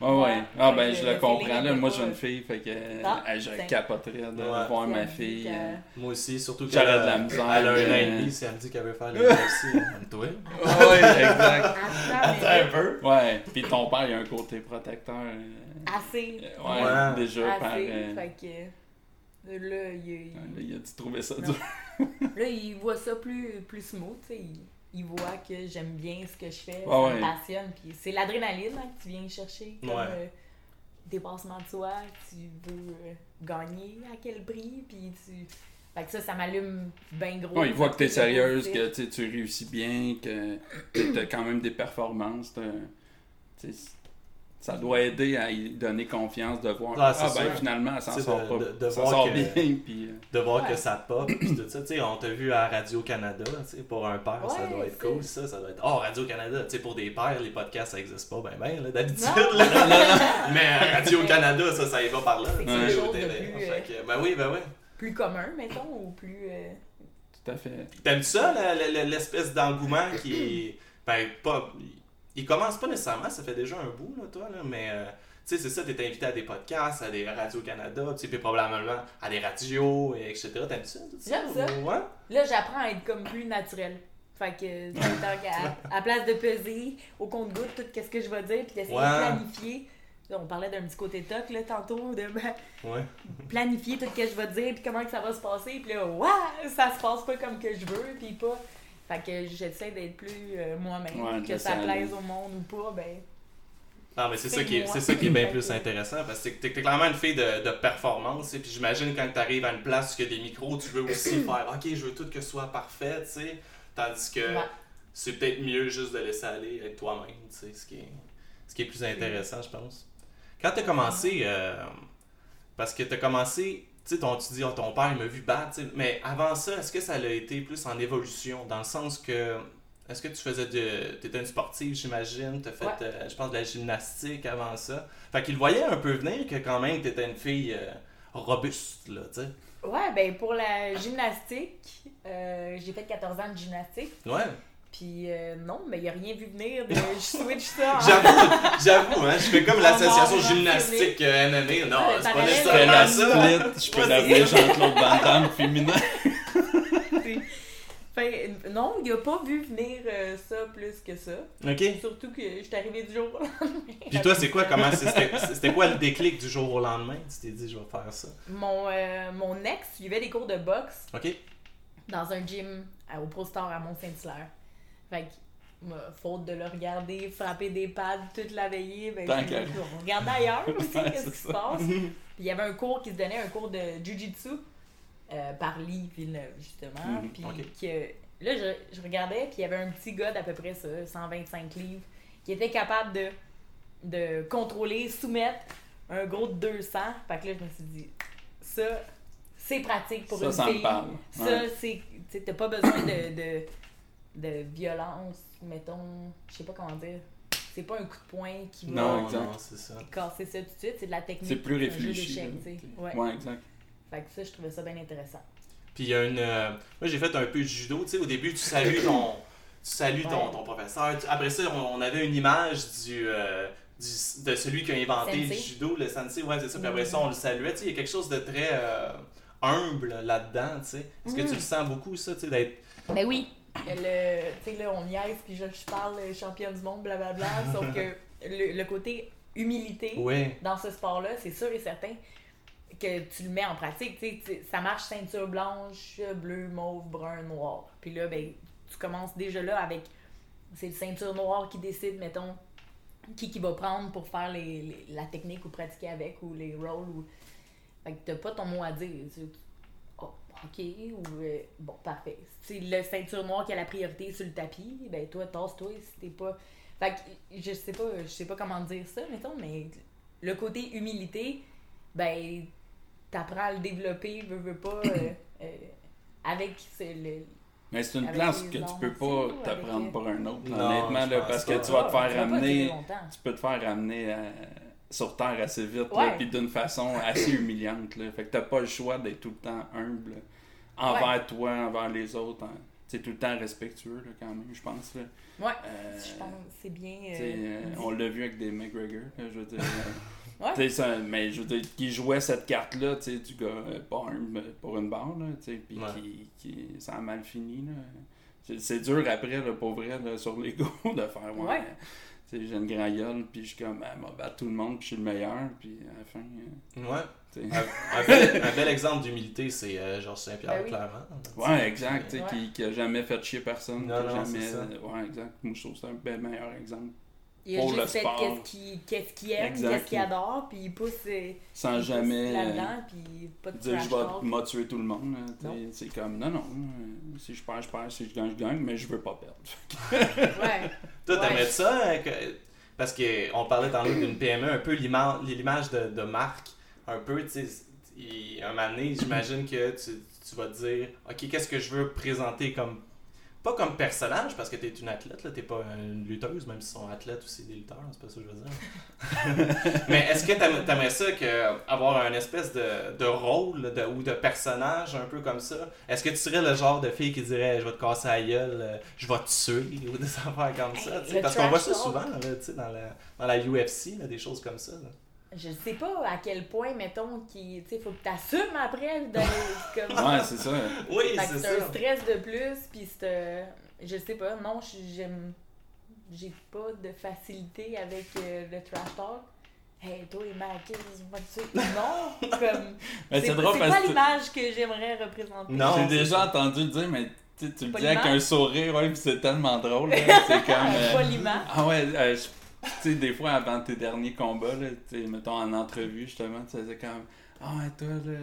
Ouais, ouais. Ouais. Ah, ben, je le comprends. Là, moi, j'ai une fille, fait que Ah, euh, je c'est- capoterais de Ouais. voir ma un fille. euh, Moi aussi, surtout que. J'aurais de la euh, misère, Elle a un an et demi, si elle me dit qu'elle veut faire le UFC, toi. Ouais, exact. Attends, mais peu. Ouais, puis ton père, il a un côté protecteur. euh, assez. euh, ouais, Ouais. déjà par. Assez. euh, Fait que. Là, il, il- là, il a dû trouver ça Non. dur? Là, il voit ça plus, plus smooth, tu sais. Il, il voit que j'aime bien ce que je fais, Ah ça ouais. me passionne. Puis c'est l'adrénaline hein, que tu viens chercher comme Ouais. euh, dépassement de soi. Tu veux euh, gagner à quel prix, puis tu... Fait que ça, ça m'allume bien gros. Ouais, il voit que t'es sérieuse, que tu réussis bien, que tu as quand même des performances. t'as- tu sais, Ça doit aider à y donner confiance de voir Ah, ah, ben finalement elle s'en sort de- pas. de- de ça voir que- bien. Puis, euh, De voir Ouais. que ça pop, pis tout ça. Tu sais, on t'a vu à Radio-Canada, tu sais, pour un père, ça doit être cool, ça. Ça doit être. Oh, Radio-Canada, tu sais, pour des pères, les podcasts, ça existe pas ben ben, là, d'habitude. Mais à Radio-Canada, ça, ça y va par là. Tu sais, au télé. que, Ben oui, ben oui. Plus commun, mettons, ou plus... euh, tout à fait. T'aimes ça, l'espèce d'engouement qui. Ben, pas. Il commence pas nécessairement, ça fait déjà un bout, là, toi, là, mais. euh, tu sais, c'est ça, t'es invité à des podcasts, à des Radio-Canada, tu sais, puis probablement à des radios, et etc. T'aimes ça? J'aime ça. ou- Ouais? Là, j'apprends à être comme plus naturel. Fait que, qu'à à place de peser au compte-goutte tout ce que je vais dire, puis d'essayer Ouais. de planifier. Là, on parlait d'un petit côté toc, là, tantôt, de Ouais. planifier tout ce que je vais dire, puis comment que ça va se passer, puis là, ouais, ça se passe pas comme que je veux, puis pas. Fait que j'essaie d'être plus euh, moi-même, Ouais, que ça plaise aller. au monde ou pas, ben. Ah, mais c'est ça, qui est, c'est ça qui est bien plus intéressant parce que t'es, t'es clairement une fille de, de performance. Et puis j'imagine quand t'arrives à une place où il y a des micros, tu veux aussi faire OK, je veux tout que ce soit parfait, tu sais. Tandis que Ouais. c'est peut-être mieux juste de laisser aller, être toi-même, tu sais, ce qui est, ce qui est plus intéressant, je pense. Quand t'as commencé, euh, parce que t'as commencé, tu tu sais, ton, tu dis, oh, ton père, il m'a vu battre, mais avant ça, est-ce que ça a été plus en évolution, dans le sens que, est-ce que tu faisais de, t'étais une sportive, j'imagine, t'as fait, Ouais. euh, je pense, de la gymnastique avant ça, fait qu'il voyait un peu venir que quand même, t'étais une fille euh, robuste, là, tu sais. Ouais, ben pour la gymnastique, euh, j'ai fait 14 ans de gymnastique. Ouais. Puis euh, non, mais il a rien vu venir de je switch ça. J'avoue, j'avoue, hein, je fais comme l'association non, non, gymnastique euh, MMA. Non, Ouais, c'est pas nécessairement ça. split, je peux l'avenir Jean-Claude Van Damme féminin. Fait, non, il a pas vu venir euh, ça plus que ça. Ok. Surtout que je suis arrivée du jour au lendemain. Puis toi, c'est quoi, comment, c'était c'était quoi le déclic du jour au lendemain? Tu t'es dit, je vais faire ça. Mon, euh, mon ex suivait des cours de boxe Ok. dans un gym à- au Pro Star à Mont-Saint-Hilaire. Fait que, faute de le regarder frapper des pads toute la veillée, ben, on regarde ailleurs aussi, Ouais, qu'est-ce qui se passe. Puis il y avait un cours qui se donnait, un cours de Jiu-Jitsu euh, par Lee Villeneuve, justement. Mhm, Puis que, là, je, je regardais, puis il y avait un petit gars d'à peu près ça, 125 livres, qui était capable de, de contrôler, soumettre un gros de 200. Fait que là, je me suis dit, ça, c'est pratique pour Ça, une ça me fille. Ça, c'est. T'as pas besoin de, de, de violence, mettons. Je sais pas comment dire. C'est pas un coup de poing qui va Non, exact. non, c'est ça. casser ça tout de suite, c'est de la technique. C'est plus un jeu réfléchi. sais. Ouais. Ouais, exact. Fait que ça, je trouvais ça bien intéressant. Puis il y a une. euh, moi, j'ai fait un peu de judo. Tu sais, au début, tu salues ton, tu salues ton, Ouais. ton professeur. Après ça, on, on avait une image du, euh, du- de celui qui a inventé le judo, le sensei. Ouais, c'est ça. Puis après Mhm. ça, on le saluait. Tu sais, il y a quelque chose de très euh, humble là-dedans. Tu sais. Est-ce que tu Mhm. le sens beaucoup, ça, tu sais, d'être. Ben oui, le, tu sais, là, on niaise, puis je, je parle championne du monde, blablabla, sauf que le, le côté humilité dans ce sport-là, c'est sûr et certain que tu le mets en pratique. Tu sais, tu- ça marche ceinture blanche, bleu, mauve, brun, noir. Puis là, ben, tu commences déjà là avec. C'est le ceinture noire qui décide, mettons, qui qui va prendre pour faire les, les- la technique ou pratiquer avec, ou les rôles. Ou... Fait que t'as pas ton mot à dire. Tu- ok, ou euh, bon, parfait. C'est le ceinture noire qui a la priorité sur le tapis, ben toi, tasse-toi si t'es pas. Fait que je sais pas, je sais pas comment dire ça, mettons, mais le côté humilité, ben t'apprends à le développer, veux, veux pas, euh, euh, avec ce- le. Mais c'est une Avec place que tu peux pas t'apprendre avec- pour un autre. Non, honnêtement, là, parce pas. que tu vas te faire ramener. Tu peux te faire ramener euh, sur terre assez vite, puis d'une façon assez humiliante. Là. Fait que t'as pas le choix d'être tout le temps humble envers toi, envers les autres. hein. Tu sais, tout le temps respectueux, là, quand même, je pense. Là. Ouais, Euh, je pense c'est bien. euh, euh, on l'a vu avec des McGregor, là, je veux dire. Ouais. tu sais, ça- mais je veux dire, qui jouait cette carte-là, tu sais, du gars pas humble pour une barre, là, tu sais, puis Ouais. qui, qui, ça a mal fini, là. C'est- C'est dur après, là, pour vrai, là, sur l'ego, de faire, ouais, Ouais. Tu sais, j'ai une grand gueule, puis je suis comme, ah, m'a tout le monde, puis je suis le meilleur, puis à la fin, euh, Ouais. Un, un bel, un bel exemple d'humilité, c'est euh, Georges Saint-Pierre, Ben oui. clairement. Ouais, exact, tu sais, Ouais. qui, qui a jamais fait chier personne, Non, qui a non, jamais... c'est ça. Ouais, exact, moi je trouve c'est un bel meilleur exemple. Il a pour le juste fait sport. qu'est-ce qu'il qu'est-ce qu'il aime, Exact. qu'est-ce qu'il adore, puis il pousse, euh, Sans il pousse jamais... euh, là-dedans, puis pas de dire trash je vais m'a tuer tout le monde. là. Non. C'est comme non, non. euh, Si je perds, je perds. Si je gagne, je gagne, mais je veux pas perdre. Ouais. Toi, Ouais. t'aimerais ça? que- Parce qu'on parlait tantôt d'une PME, un peu l'ima- l'image de, de marque, un peu, tu sais, il- un moment donné, j'imagine que tu, tu vas te dire, OK, qu'est-ce que je veux présenter comme, pas comme personnage, parce que t'es une athlète, là, t'es pas une lutteuse, même si sont athlètes aussi des lutteurs, c'est pas ça que je veux dire. Mais est-ce que t'aim- t'aimerais ça que, avoir un espèce de, de rôle de- ou de personnage un peu comme ça? Est-ce que tu serais le genre de fille qui dirait je vais te casser la gueule, je vais te tuer ou des affaires comme ça? tu sais? Le Parce qu'on voit ça souvent là, tu sais, dans, la, dans la UFC, là, des choses comme ça. là. Je sais pas à quel point, mettons, qu'il tu sais, faut que t'assumes après d'aller comme Ouais, c'est ça. Oui, Fait que c'est c'est un ça. stress de plus, puis c'est. euh, Je sais pas, non, je- j'aime. J'ai pas de facilité avec euh, le trash talk. Hey, toi, te tuer. Non, comme. Mais c'est c'est drôle c'est pas l'image que j'aimerais représenter. Non, j'ai déjà ça. entendu le dire, mais tu sais, tu le dis avec un sourire, ouais, puis c'est tellement drôle. là. C'est comme. euh. Ah ouais, euh, je- tu sais, des fois avant tes derniers combats, là, mettons en entrevue, justement, tu faisais comme Ah ouais, toi, là.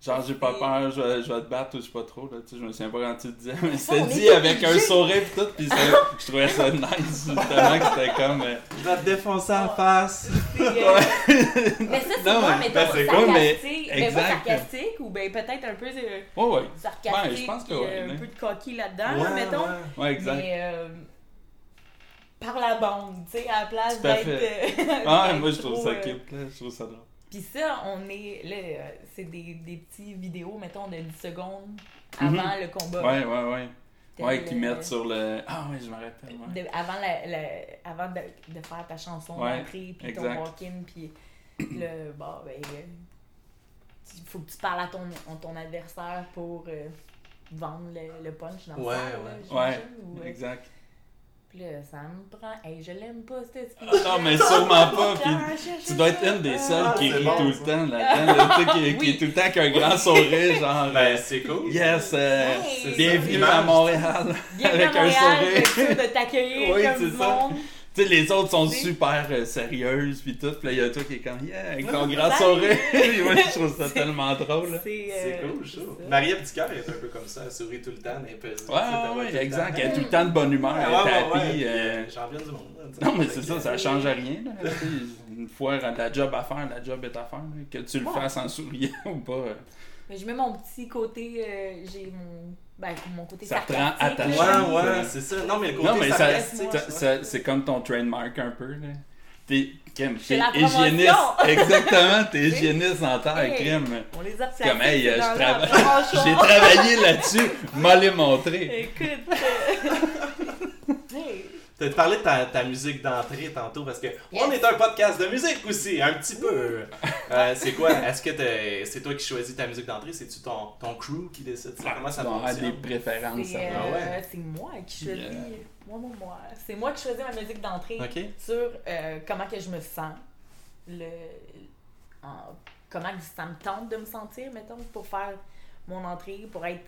Genre, j'ai pas peur, je vais, je vais te battre ou je sais pas trop, là, tu sais, je me souviens pas quand tu le disais, mais c'était dit avec un sourire pis tout, pis ça- je trouvais ça nice, justement, que c'était comme... euh, Je vais te défoncer en face. Euh, mais ça, c'est moi, mais- ben, c'est cool, mais- sarcastique. Ben, sarcastique, ou ben peut-être un peu euh, Ouais, ouais, sarcastique, Ouais, je pense que ouais, euh, un peu de coquille là-dedans, Ouais, là, mettons. ouais. ouais, exact. Mais euh, par la bande, tu sais, à la place Tout à d'être. euh, Ah, moi, je trouve ça euh, cute, là, je trouve ça drôle. Puis ça, on est. Là, euh, c'est des, des petits vidéos, mettons, de 10 secondes Mhm. avant le combat. Ouais, ouais, ouais. Ouais, qu'ils le- mettent sur le... Ah ouais, je me rappelle, ouais. de- avant la, la- avant de, de faire ta chanson Ouais, d'entrée, puis ton walk-in, puis le. Bon, ben. euh, Il faut que tu parles à ton, à ton adversaire pour euh, vendre le, le punch dans Ouais, le ouais. là, Ouais, ou, euh, exact. Puis là, ça me prend. Hey, je l'aime pas, cette speech. Non, mais sûrement pas, tu dois être une des seules qui Ah, rit bon, tout le temps là-dedans, qui, qui Oui. est tout le temps avec un grand sourire, genre... Ben, c'est cool. Yes, euh, Hey, bienvenue ça. à Montréal. Bienvenue avec à un Montréal, sourire. de t'accueillir Oui, comme c'est du ça. Monde. Tu sais, les autres sont Oui. super euh, sérieuses pis tout, pis là, il y a toi qui est comme, yeah, avec ton grand sourire. Puis moi, je trouve ça tellement drôle. C'est euh, cool, ça. Maria Petitcœur est un peu comme ça, elle sourit tout le temps, elle pèse. Ouais, ouais, ouais, exact. Elle est tout le temps de bonne humeur, elle est happy. puis, euh, J'en viens du monde. là. Non, mais c'est ça, ça change rien. Là. Une fois, la job à faire, la job est à faire. Que tu le fasses en souriant ou pas. Mais je mets mon petit côté. euh, j'ai mon. Ben, mon côté Ça te rend sarcastique, attaché. là. Ouais, ouais, c'est ça. Non, mais le côté Non, mais ça, c'est comme ton trademark un peu. Là. T'es, Kim, C'est t'es la promotion. hygiéniste. Exactement, t'es hygiéniste en terre, Hey. Kim. On les a Comme, hey, je. J'ai travaillé là-dessus, m'a les montré. Écoute. hey, T'as parlé de ta, ta musique d'entrée tantôt parce que Yes. on est un podcast de musique aussi, un petit peu. Euh, c'est quoi? Est-ce que t'es- c'est toi qui choisis ta musique d'entrée? C'est-tu ton, ton crew qui décide ça? Comment ça Tu avoir des préférences. c'est ça. euh, Ah ouais? moi qui choisis. Yeah. Moi, moi, moi. C'est moi qui choisis ma musique d'entrée. Sur euh, comment que je me sens, le, en- comment que ça me tente de me sentir, mettons, pour faire mon entrée, pour être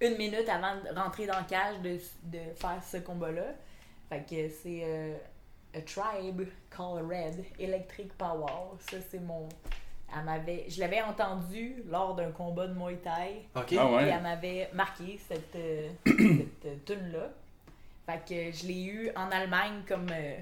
une minute avant de rentrer dans le cage de, de faire ce combat-là. Fait que c'est euh, A Tribe Called Red, Electric Power. Ça, c'est mon... Elle m'avait... Je l'avais entendu lors d'un combat de Muay Thai. Ok. Ah Et elle m'avait marqué cette, euh, cette tune-là. Fait que je l'ai eu en Allemagne comme, euh,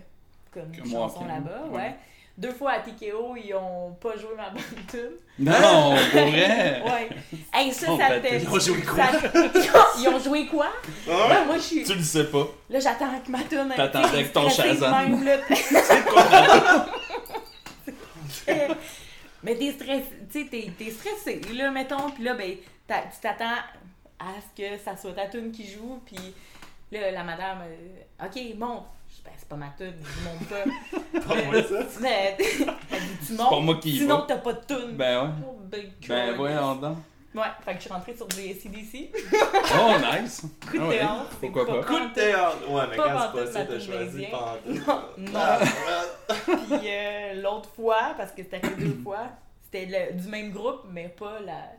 comme Comme chanson walk-in, là-bas. ouais. Ouais. Deux fois à TKO, ils ont pas joué ma bonne tune. Non, pour vrai? Ouais. Hey, ça, Oh, ça ben, te. ils ont joué quoi? ça- ils, ont, joué quoi? Ah moi, je suis. Tu le sais pas. Là, j'attends que ma tune. T'attendais tu sais, avec ton Shazam. même, là. Mais t'es stressé, tu sais, t'es, stressé, là, mettons, puis là, ben, tu t'attends à ce que ça soit ta tune qui joue, puis là, la madame, euh, OK, monte. Je ben, c'est pas ma tune, je monte pas. Pas moi, ça. Mais, tu montes, pas moi qui sinon t'as pas de tune. Ben ouais. Oh, ben, Ben voyons donc. Ouais, fait que je suis rentrée sur du ACDC. Oh, nice. Coup de Ah ouais, théâtre, c'est Pourquoi pas pas? Coup de théâtre. Ouais, mais quand c'est pas ça, t'as choisi pas Non, non. Puis euh, l'autre fois, parce que c'était arrivé deux fois, c'était du même groupe, mais pas la.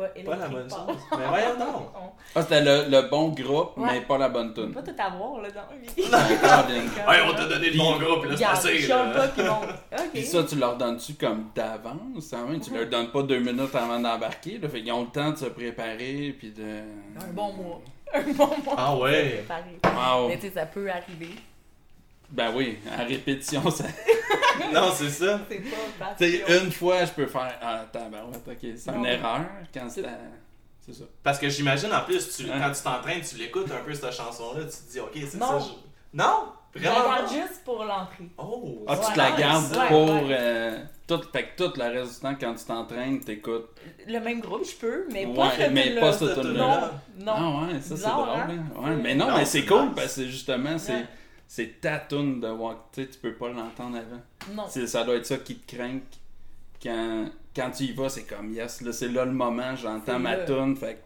Pas, Pas la bonne chose. Mais voyons donc. On Ah, c'était le, le bon groupe, Ouais. mais pas la bonne tune. pas tout avoir là dans la vie. Ouais, on t'a donné le bon groupe, là, c'est Regarde, passé. chiale là. pas, puis bon. Ok. Puis ça, tu leur donnes-tu comme d'avance? hein? Tu leur donnes pas deux minutes avant d'embarquer. Là, fait qu'ils ont le temps de se préparer. Puis de. Un bon mois. Un bon mois. Ah pour ouais. se préparer. Wow. Mais tu sais, ça peut arriver. Ben oui, en répétition, ça. Non, c'est ça. C'est pas une fois, je peux faire. Ah, tabarouette, ok, c'est une erreur quand c'est. à- C'est ça. Parce que j'imagine, en plus, tu, Hein? quand tu t'entraînes, tu l'écoutes un peu cette chanson-là, tu te dis, ok, c'est ça. je- Non? Je Vraiment? pas? juste pour l'entrée. Oh! Ah, tu Ouais, te la ouais, gardes ouais, pour. ouais. euh, tout, fait que tout le reste du temps, quand tu t'entraînes, t'écoutes. Le même groupe, je peux, mais Ouais, pas cette mais pas cette. Non, non. Ah ouais, ça c'est drôle. hein? hein? Ouais, mais non, Non, mais c'est cool nice. parce que justement, c'est, Ouais. C'est ta tune de walk. Tu sais, tu peux pas l'entendre avant. Non. C'est, ça doit être ça qui te craint quand, quand tu y vas, c'est comme yes, là c'est là le moment, j'entends C'est ma là. tune, fait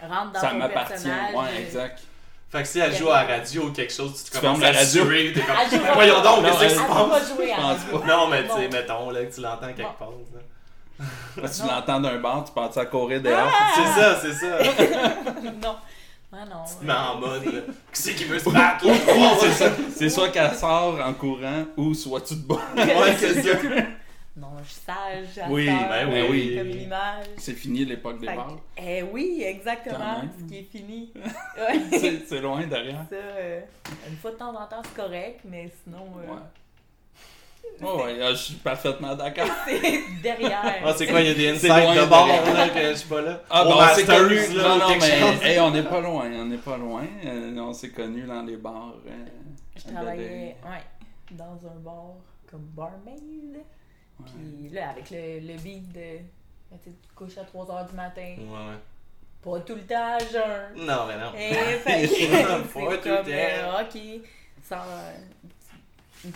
Rentre dans ça m'appartient. Ouais, exact. Fait que si elle joue à la radio ou quelque chose, tu te Tu commences fermes la à radio. suer, t'es comme, Elle jouera voyons donc, Non, qu'est-ce qui se passe? à. Non, mais tu sais, mettons, là, que tu l'entends quelque Bon. part, là. Là, tu Non. l'entends d'un bar, tu penses à courir dehors. C'est ça, c'est ça. non. Ah non. Tu te mets en mode, là, qui c'est qui veut se battre, là? C'est ça. C'est soit qu'elle sort en courant ou soit tu te bats. Ouais, c'est ça. non, je suis sage. Oui, heure, ben euh, oui. Comme l'image. C'est fini l'époque des Fait que- bars. Eh oui, exactement. Même. Ce qui est fini. Ouais. C'est c'est loin derrière. Ça, euh, une fois de temps en temps, c'est correct, mais sinon, euh, Ouais. Oh, ouais, je suis parfaitement d'accord. c'est derrière. Ah, c'est quoi, il y a des insights de bord là, que je suis pas là? Ah, bon, on s'est connus. là, Non, non, mais hey, on n'est pas loin. On n'est pas loin. Euh, on s'est connus dans les bars. euh, Je travaillais ouais, dans un bar comme barmaid. Ouais. Puis là, avec le, le beat de. ben, Tu te couches à 3h du matin. Ouais, ouais. Pas tout le temps à jeun. Non, mais non. Et fait que Pas c'est tout le comme, temps. euh, ok, sans,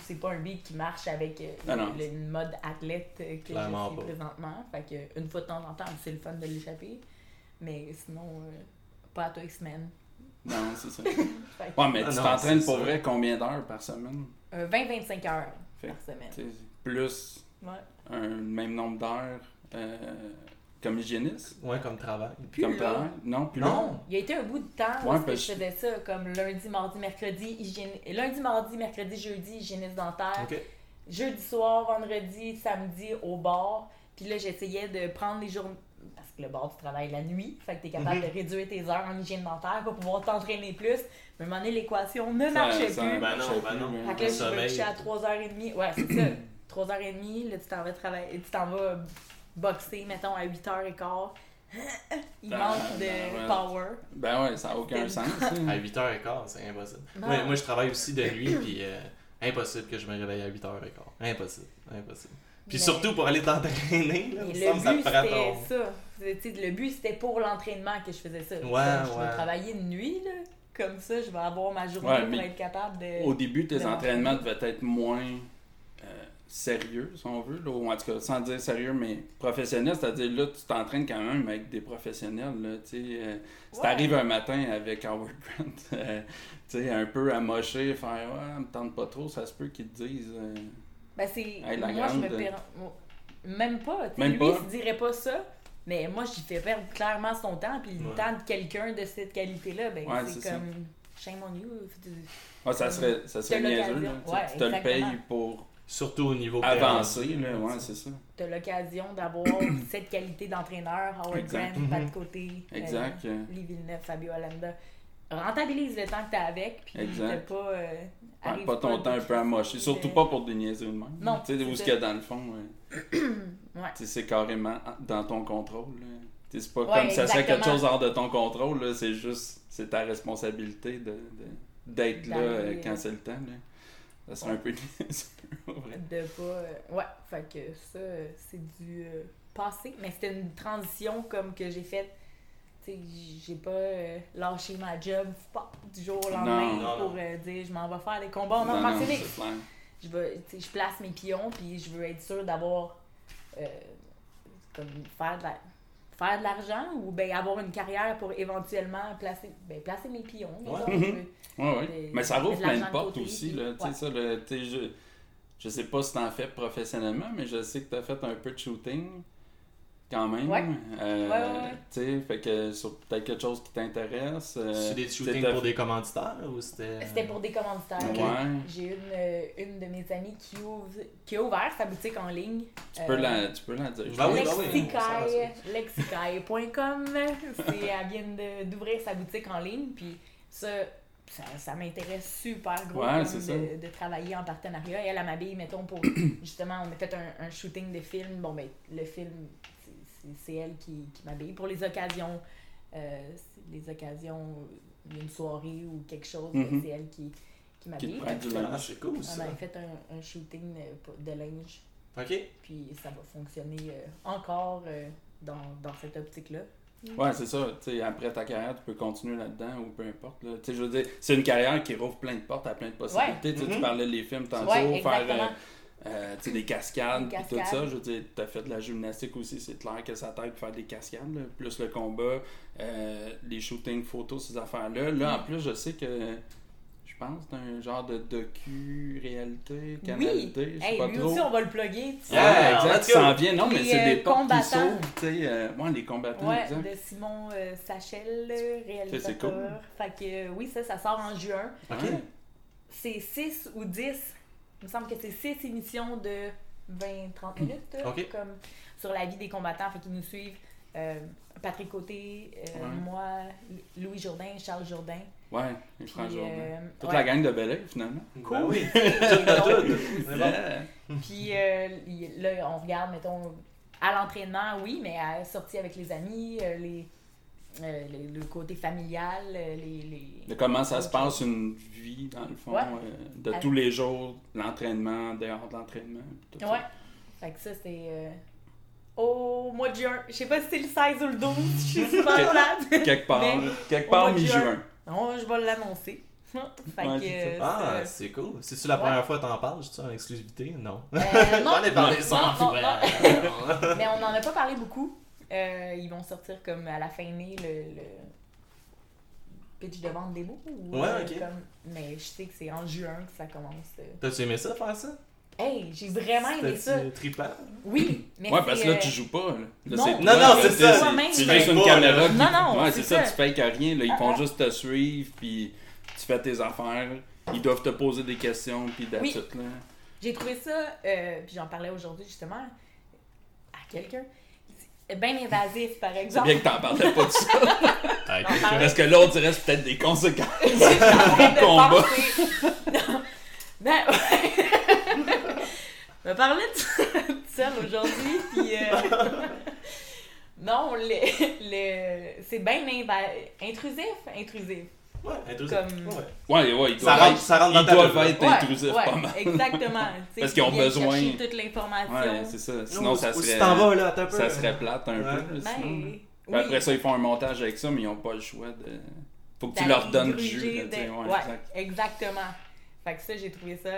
c'est pas un beat qui marche avec euh, Ah non. le, le mode athlète euh, que Clairement je suis pas. présentement. Fait que une fois de temps en temps, c'est le fun de l'échapper. Mais sinon, euh, pas à toi semaine. Non, c'est ça. Ouais, mais Ah tu t'entraînes pour vrai combien d'heures par semaine? euh, 20-25 heures Fait par semaine. Plus Ouais. un même nombre d'heures euh, comme hygiéniste? Ouais, comme travail. Plus comme là. travail? Non, plus Non. Il y a été un bout de temps où Ouais, je faisais ça, comme lundi, mardi, mercredi, hygiène... lundi, mardi, mercredi, jeudi, hygiéniste dentaire. Ok. Jeudi soir, vendredi, samedi au bar. Puis là, j'essayais de prendre les jours. Parce que le bar, tu travailles la nuit. Fait que tu es capable Mhm. de réduire tes heures en hygiène dentaire pour pouvoir t'entraîner plus. Mais à un moment donné, l'équation ne Ça- marchait ça plus. Ben non, ben non. mais- Fait que là, je me coucher à 3h30. Ouais, c'est ça. 3h30, là, tu t'en vas travailler. Tu t'en vas boxer, mettons, à 8h15. Il Ben, manque de ben, ouais. power. Ben ouais, ça n'a aucun sens. hein. À 8h15, c'est impossible. Non. Moi, moi, je travaille aussi de nuit, puis euh, impossible que je me réveille à 8h15. Impossible, impossible. Puis Mais- surtout pour aller t'entraîner, là, le semble ça prend c'était ton... ça. Le but, c'était pour l'entraînement que je faisais ça. Ouais, Comme Je ouais. vais travailler de nuit, là. Comme ça, je vais avoir ma journée Ouais, pour être capable de. Au début, tes de entraînements devaient être moins sérieux, si on veut, là, ou en tout cas, sans dire sérieux, mais professionnel, c'est-à-dire là, tu t'entraînes quand même avec des professionnels. Là, tu sais, euh, si t'arrives un matin avec Howard Grant, euh, tu sais, un peu amoché, faire Ouais, me tente pas trop, ça se peut qu'ils te disent. euh, Ben, c'est. Hey, moi, je me grande- perds. Même pas. tu sais, Même lui, pas? il se dirait pas ça. Mais moi, j'y fais perdre clairement son temps. Puis le Ouais. temps de quelqu'un de cette qualité-là, ben, Ouais, c'est c'est ça. comme. Shame on you. Ah, ça serait, ça serait niaiseux. là, tu sais, Ouais, tu te le payes pour Surtout au niveau t'es Là, ouais, tu c'est ça. T'as l'occasion d'avoir cette qualité d'entraîneur, Howard Exact. Grant, Pat Côté, euh, Exact. euh, Lee Villeneuve, Fabio Alanda. Rentabilise le temps que t'as avec, puis Exact. pas. euh, Ouais, arrive pas ton de temps un peu amoché. Surtout pas pour des niaiseries de même. Non, Tu sais, où c'est ce qu'il y a dans le fond. ouais. Ouais. Tu sais, c'est carrément dans ton contrôle. là. Tu C'est pas Ouais, comme ça serait quelque exactement. chose hors de ton contrôle. là. C'est juste, c'est ta responsabilité de, de- d'être là euh, quand c'est le temps. Là. Ça serait un peu en vrai. De pas. euh, ouais, fait que ça, euh, c'est du euh, passé. Mais c'était une transition comme que j'ai faite. Tu sais, j'ai pas euh, lâché ma job du jour au lendemain Non, non, pour euh, dire je m'en vais faire des combats en clair. je veux, tu sais, je place mes pions puis je veux être sûre d'avoir euh, comme faire de la- faire de l'argent ou ben avoir une carrière pour éventuellement placer ben placer mes pions Ouais. Mhm. Ouais, ouais. Des- Mais ça rouvre plein de portes aussi. Là. Tu ça, le- tu sais, je, je sais pas si t'en fais professionnellement, mais je sais que t'as fait un peu de shooting quand même. Ouais. Euh, Ouais, fait que sur peut-être quelque chose qui t'intéresse. euh, C'est des shootings pour des commanditaires ou c'était. c'était pour des commanditaires Ouais. j'ai une, euh, une de mes amies qui ouvre qui a ouvert sa boutique en ligne Tu peux, Euh, la, tu peux la dire. Ben oui, ben lexicaille.com. C'est, elle vient de- d'ouvrir sa boutique en ligne, puis ça, ça, ça m'intéresse super gros Ouais, comme c'est ça. de, de travailler en partenariat. Elle, elle m'habille, mettons, pour justement, on a fait un, un shooting de film. Bon, ben, le film, c'est- elle qui, qui m'habille. Pour les occasions, euh, les occasions, une soirée ou quelque chose, ben, Mhm. c'est elle qui, qui m'habille. du Ah, linge. c'est cool On ça. avait fait un, un shooting euh, de linge Ok. puis ça va fonctionner euh, encore euh, dans, dans cette optique-là. Ouais, c'est ça. Après ta carrière, tu peux continuer là-dedans ou peu importe. Là. Tu sais, je veux dire, c'est une carrière qui rouvre plein de portes à plein de possibilités. Tu Mhm. parlais des films tantôt, Ouais, faire exactement. euh, euh, tu sais, des cascades, Des puis tout ça. Je veux dire, tu as fait de la gymnastique aussi, c'est clair que ça t'aide de faire des cascades, là, plus le combat, euh, les shootings photos, ces affaires-là. Là, en plus, je sais que je pense que c'est un genre de docu-réalité, canalité, je sais Hey, pas lui trop. aussi, on va le plugger. tu sais. Ouais, Yeah, exact, go. s'en vient. Non, mais c'est des portes qui combattants. s'ouvrent, tu sais. euh, ouais, les combattants, Ouais, exact. de Simon euh, Sachel, réalisateur. c'est cool. Fait que euh, oui, ça, ça sort en juin. Ok. C'est 6 ou 10. Il me semble que c'est 6 émissions de 20-30 minutes, comme sur la vie des combattants. Fait qu'ils nous suivent. euh, Patrick Côté, euh, Ouais. moi, Louis Jourdain, Charles Jourdain. Ouais, les Puis, frères Jourdain. euh, Toute ouais. la gang de Bel finalement. Ben oui. Puis, euh, là, on regarde, mettons, à l'entraînement, oui, mais à la sortie avec les amis, euh, les, euh, le côté familial, euh, les. les... De comment ça se passe une vie, dans le fond, Ouais. euh, de À- tous les jours, l'entraînement, dehors de l'entraînement. tout ça. Ouais. Fait que ça, c'est. euh, au mois de juin. Je sais pas si c'est le 16 ou le 12, je suis super malade. Quelque part, Mais quelque part mi-juin. Non, je vais l'annoncer. fait Ouais, euh, Ah, c'est- cool. C'est-tu la Ouais. première fois que t'en parles, tu en exclusivité? Non. Euh, non, J'en ai parlé non, sans non, fou. non. Mais on n'en a pas parlé beaucoup. Euh, ils vont sortir comme à la fin mai le, le pitch de vente démo. Ou, Ouais, euh, ok. comme- Mais je sais que c'est en juin que ça commence. euh. T'as-tu aimé ça, faire ça? Hey, j'ai vraiment aimé ça. Trippant? Oui, mais Ouais, parce que là, tu joues pas. Là, Là, non. Non, c'est ça. tu juste fais une pas, caméra. qui- Non, non, Ouais, c'est ça, ça. tu fais à rien. Là, ils Ah, font ah. juste te suivre, puis tu fais tes affaires. Ils doivent te poser des questions, puis Oui. J'ai trouvé ça, euh, puis j'en parlais aujourd'hui justement à quelqu'un. Bien invasif, par C'est exemple. bien que t'en parlais pas de ça. Ah, Parce que là, on dirait que c'est peut-être des conséquences. De Combat. Ben, me parlais de de ça aujourd'hui, puis... euh, Non, le, le... c'est bien intrusif, intrusif. Ouais, intrusif. Comme- Ouais. Ouais, ouais, ils Ça doivent rentre, ça rentre dans ils ta doivent bulle, là. être intrusifs ouais, pas mal. exactement. Parce qu'ils ont besoin- toute l'information. Ouais, c'est ça. Sinon, Ou- ça ou serait, Si t'en vas, là, attends un peu. ça serait plate un Ouais. peu. là, Ben, sinon. oui. Puis Après ça, ils font un montage avec ça, mais ils n'ont pas le choix de. Faut que tu leur donnes du gruger jus. là, tu sais, de- ouais, ouais, exact. exactement. Fait que ça, j'ai trouvé ça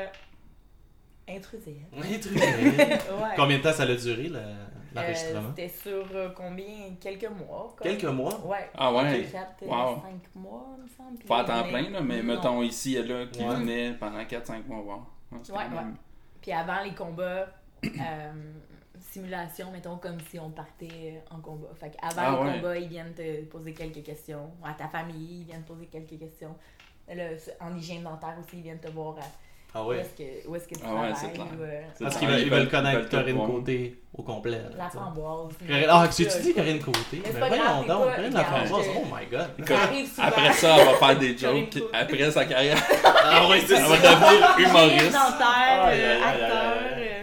intrusif. Intrusif. Ouais. Combien de temps ça a duré, le- Euh, l'enregistrement? C'était sur euh, combien? Quelques mois. comme. Quelques mois? Ouais. Ah ouais? Quatre, euh, Wow. cinq mois, il me semble. puis Pas à temps plein, là, mais Non. mettons ici et là, qui Ouais. venait pendant 4-5 mois. Wow. Ouais, c'est Ouais, même- Puis avant les combats, euh, simulation, mettons, comme si on partait en combat. Fait qu'avant Ah les ouais. combats, ils viennent te poser quelques questions. À ta famille, ils viennent te poser quelques questions. En hygiène dentaire aussi, ils viennent te voir à Ah où ouais. est-ce que, où est-ce que tu Ah ouais, c'est clair. ou, euh, Parce qu'ils veulent, Ils ils veulent veulent- connaître Corinne. Côté au complet. là, La tu sais. framboise. Corinne- Ah, tu tu dis Corinne Côté? Mais Mais c'est pas voyons donc, pas- Corinne la regarde, framboise, je- oh my god. Ça arrive souvent. Après ça, elle va faire des jokes. Après sa carrière, Ah ouais, c'est elle ça. va devenir humoriste. dentaire, Aïe, euh, aïe, acteur, aïe. euh,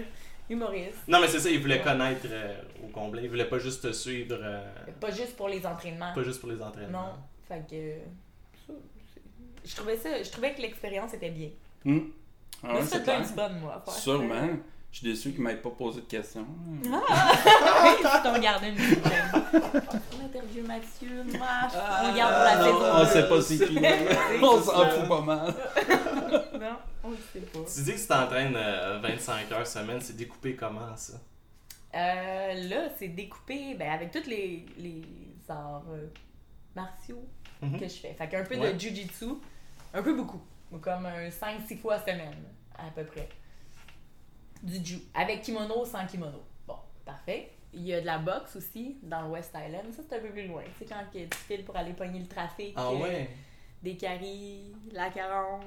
humoriste. Non, mais c'est ça, ils voulaient connaître euh, au complet. Ils voulaient pas juste te suivre, euh, Pas juste pour les entraînements. pas juste pour les entraînements. Non. Fait que. ça, c'est- Je trouvais ça. Je trouvais que l'expérience était bien. Hmm. Ah mais ouais, c'est bien bonne, moi. Sûrement. Je suis déçu qu'ils m'aient pas posé de questions. Ah! on garde une prochaine. On interview Mathieu, moi. on garde pour la Ah, non, on deux. sait pas c'est qui. C'est on s'en fout pas mal. Non, on le sait pas. Tu dis que tu t'entraînes euh, 25 heures semaine, c'est découpé comment ça? Euh, là, c'est découpé ben, avec tous les, les arts euh, martiaux Mhm. que je fais. Fait qu'un peu Ouais. de jujitsu, un peu beaucoup. Comme un 5-6 fois semaine, à peu près. Du ju. Avec kimono, sans kimono. Bon, parfait. Il y a de la boxe aussi dans le West Island. Ça, c'est un peu plus loin. C'est quand que tu files pour aller pogner le trafic. Ah euh, ouais? Des caries, la 40.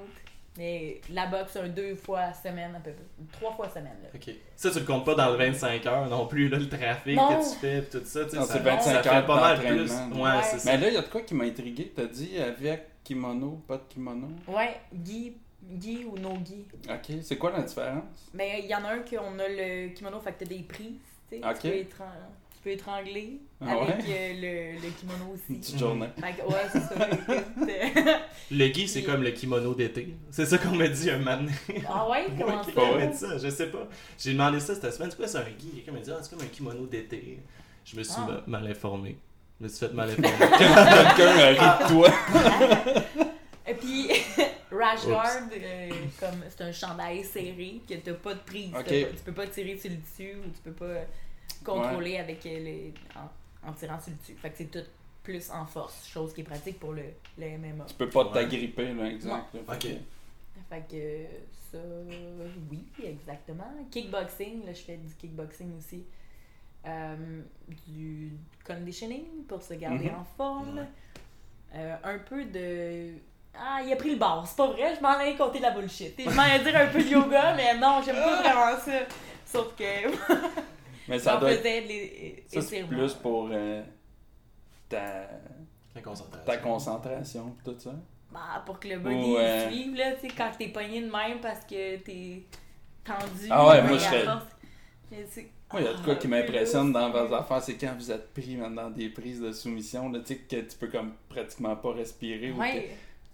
Mais la boxe, un deux fois semaine, à peu près. Trois fois semaine. Là. Ok. Ça, tu le comptes pas dans le 25 heures non plus, là, le trafic Non. que tu fais, pis tout ça. tu sais, Non, ça, c'est 25 ça fait heures pas mal plus. Ouais, Ouais. c'est ça. Mais là, il y a de quoi qui m'a intrigué. T'as dit avec kimono, pas de kimono? Ouais, Guy, Guy ou no Guy. Ok, c'est quoi la différence? Mais il y en a un qu'on a le kimono, fait que t'as des prises, tu sais. Tu, peux étran- tu peux étrangler Ah avec ouais? euh, le, le kimono aussi. Une petite journée. Fait que, ouais, c'est ça. Le gui, c'est comme le kimono d'été. C'est ça qu'on m'a dit un donné. ah ouais, comment Ouais, ça? dit ça, je sais pas. J'ai demandé ça cette semaine. C'est quoi, c'est un gui? Quelqu'un m'a dit, ah, c'est comme un kimono d'été. Je me suis Ah. ma- mal informé. Je me suis fait mal informer. Quelqu'un a ri de toi. Et puis, Rash Guard, euh, comme c'est un chandail serré, que t'as pas de prise. Ok. T'as pas- tu peux pas tirer sur le dessus ou tu peux pas contrôler avec euh, les, en, en tirant sur le dessus. Fait que c'est tout plus en force, chose qui est pratique pour le, le MMA. Tu peux pas Ouais. t'agripper, là, exact. là. Ok. Fait que ça, oui, exactement. Kickboxing, là, je fais du kickboxing aussi. Euh, du conditioning pour se garder Mhm. en forme. Ouais. Euh, un peu de. Ah, il a pris le bar, c'est pas vrai, je m'en allais compter de la bullshit. Je m'en allais dire un peu de yoga, mais non, j'aime pas vraiment ça. Sauf que Mais ça doit être. les Ça, c'est plus pour euh, ta, La concentration. ta concentration tout ça. Bah, pour que le body Ouais. suive, là, tu sais, quand t'es pogné de même parce que t'es tendu. Ah ouais, mais moi, je serais- force- Mais c'est- Moi, il y a de quoi Ah, qui m'impressionne dans vos affaires, c'est quand vous êtes pris dans des prises de soumission, là, tu sais, que tu peux comme pratiquement pas respirer. ou que-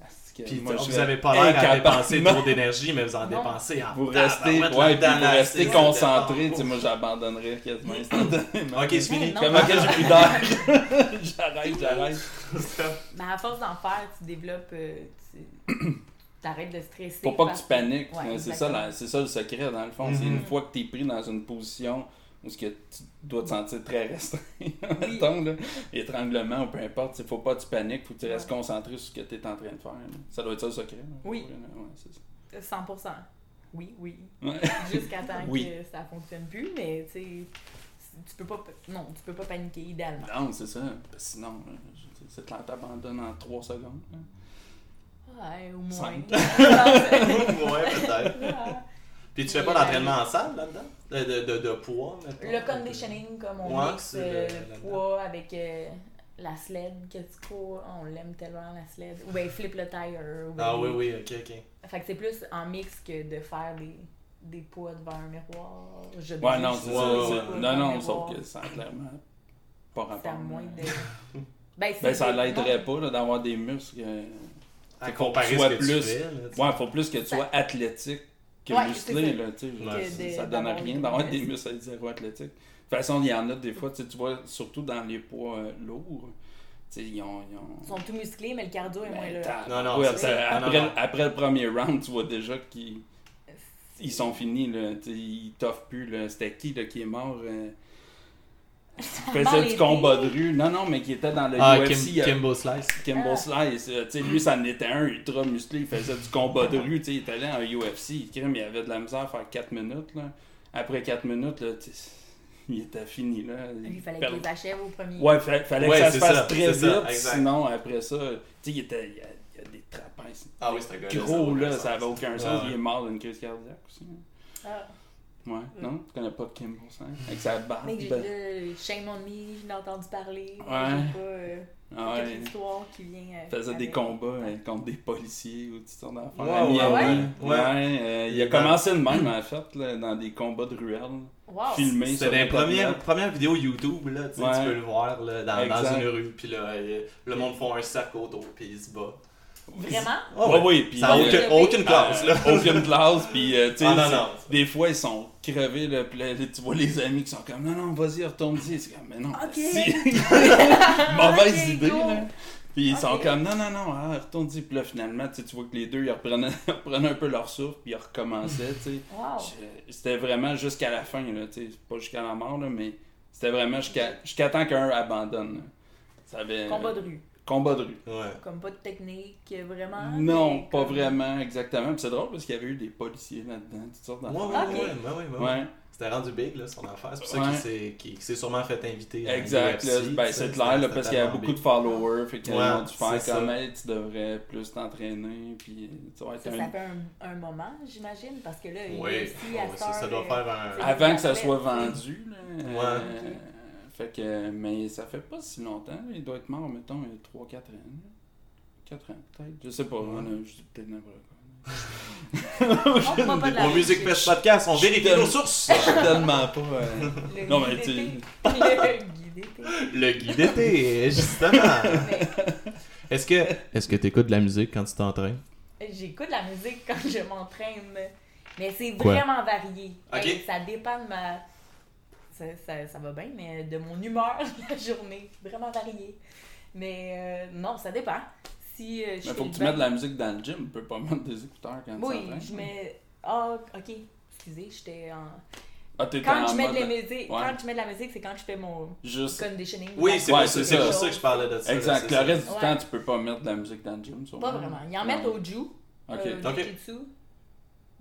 c'est que Puis moi, je vous serais avez pas l'air à dépenser trop d'énergie, mais vous en Non. dépensez en Vous restez, ouais, puis vous restez concentré, tu sais, moi j'abandonnerais quasiment instantanément. Ok, c'est fini. Comment que j'ai plus d'air? j'arrête, j'arrête. Mais à force d'en faire, tu développes. euh, tu t'arrêtes de stresser. Faut pas que tu paniques. Ouais, c'est ça, ça le secret dans le fond. C'est une fois que tu es pris dans une position où ce que tu dois te sentir très restreint, mettons, là, étranglement ou peu importe, il faut pas que tu paniques, faut que tu restes Ouais. concentré sur ce que tu es en train de faire. là. Ça doit être ça le secret. là. Oui. Ouais, c'est ça. 100%. Oui, oui. Ouais. Jusqu'à temps Oui. que ça fonctionne plus, mais tu sais, tu peux pas. Non, tu peux pas paniquer idéalement. Non, c'est ça. Parce que sinon, dire, c'est clair, t'abandonnes en 3 secondes. là. Ouais, au moins. Peut-être. Puis tu fais pas d'entraînement en salle là-dedans? De, de, de, de poids mettons? Le conditioning, comme on Ouais, mixe c'est le- euh, là-dedans. poids avec euh, la sled que tu cours, on l'aime tellement la sled. Ou bien flip le tire. Ou ben Ah oui, oui, ok, ok. Fait que c'est plus en mix que de faire des, des poids devant un miroir. Je Ouais, non, c'est ça. Non, non, sauf que ça a clairement pas Ça rapport. a moins là. de. Ben, Ben, ça l'aiderait pas là, d'avoir des muscles. euh, À comparer ce tu plus- fais, là. Ouais, faut plus que tu Ça- sois athlétique que Ouais, musclé, là, tu sais. ça donne rien d'avoir muscles. des muscles à zéro athlétique. De toute façon, il y en a des fois, tu vois, surtout dans les poids euh, lourds, tu sais, ils ont... Ils ont... Ils sont tout musclés, mais le cardio est moins Ben, là. Non, non, ouais, après, non, non. après le premier round, tu vois déjà qu'ils ils sont finis, là, ils t'offrent plus, là. C'était qui, là, qui est mort? euh, qui faisait les du combat de rue. Non, non, mais qui était dans le Ah, UFC. Kim, Kimbo Slice. Kimbo Ah. Slice, euh, tu sais, lui, ça en était un ultra musclé, il faisait du combat de rue, tu sais, il était allé en UFC, il crime, il avait de la misère à faire 4 minutes, là. Après 4 minutes, là, il était fini, là. Il fallait perd- qu'ils les achèvent au premier. Ouais, fa- fallait Ouais, que ça se fasse ça, très vite, ça, sinon, après ça, tu sais, il était, il y a, il y a des trapèzes Ah oui, c'est un gars gros, là, ça avait aucun sens, Ouais. il est mort d'une crise cardiaque aussi. Ah. Ouais, non? Tu connais pas Kimbo Slice? Avec sa barbe. Mais j'ai ben- là, Shame on me, j'en ai entendu parler. Ouais. J'ai pas euh, Ah ouais. l'histoire qui vient. euh, Il faisait des avec. combats euh, contre des policiers ou toutes sortes d'affaires. Miami. ouais, Ouais, ouais. euh, il a commencé de même, en fait, là, dans des combats de ruelles. Wow. Filmés sur C'est les Internet. premières, premières vidéos YouTube, là, tu sais, Ouais. tu peux le voir là, dans, dans une rue, puis là, euh, le monde font un cercle autour, puis ils se battent. Vraiment? Ah Ouais, oui, puis... Ça n'a euh, aucune, aucune classe, euh, là. aucune classe, puis euh, tu sais, Ah, non, c'est- non. des fois ils sont crevés, là, puis là, tu vois les amis qui sont comme, non, non, vas-y, retourne-y. C'est comme, mais non, Ok. si. Mauvaise idée, cool. là. Puis ils sont comme, non, non, non, ah, retourne-y. Puis là, finalement, tu vois que les deux, ils reprenaient, ils reprenaient un peu leur souffle, puis ils recommençaient, tu sais. Wow. C'était vraiment jusqu'à la fin, là, tu sais, pas jusqu'à la mort, là, mais c'était vraiment jusqu'à jusqu'à temps qu'un abandonne. là. Ça avait... Combat de rue. Combat de rue. Ouais. Comme pas de technique, euh, vraiment. Non, pas comme- vraiment, exactement. Puis c'est drôle parce qu'il y avait eu des policiers là-dedans, toutes sortes d'affaires. ouais, ouais, ouais, ouais, ouais. Ouais, C'était rendu big, là, son affaire. C'est pour ça qu'il s'est- sûrement fait inviter. à exact. UFC, ben, c'est clair, là, parce qu'il y a beaucoup de followers. Fait qu'ils ont dû faire comme, tu devrais plus t'entraîner. Puis tu Ça, un- ça fait un, un moment, j'imagine, parce que là, il y a Oui, aussi à ça, ça doit faire un. Avant que ça soit vendu, là. Fait que, mais ça fait pas si longtemps. Il doit être mort, mettons, il y a 3-4 ans. là. 4 ans, peut-être. Je sais pas. Ouais. je dis peut-être n'importe quoi. De Music réussite. Fest Podcast, on vérifie nos sources. Je suis tellement pas. euh, Le Non, guide mais tu- d'été. Le guide d'été. Le guide d'été, justement. Est-ce que est-ce que t'écoutes de la musique quand tu t'entraînes? J'écoute la musique quand je m'entraîne, mais c'est vraiment varié. Ça dépend de ma. Ça, ça, ça va bien, mais de mon humeur la journée. Vraiment varié. Mais euh, non, ça dépend. Si euh, je Mais fais faut que tu bain- mettes de la musique dans le gym. Tu peux pas mettre des écouteurs quand tu Oui, je mets. Ah, ok. Excusez, j'étais en. Ah, Quand je mets de la musique, Ouais. quand je mets de la musique, c'est quand je fais mon Juste. conditioning. Oui, c'est Ouais, pour, c'est ça- c'est ça. pour ça que je parlais de ça. Exact. Le ça. reste du Ouais. temps, tu peux pas mettre de la musique dans le gym. Pas vraiment. Ils en mettent au Ju. Ok. Euh, Ok.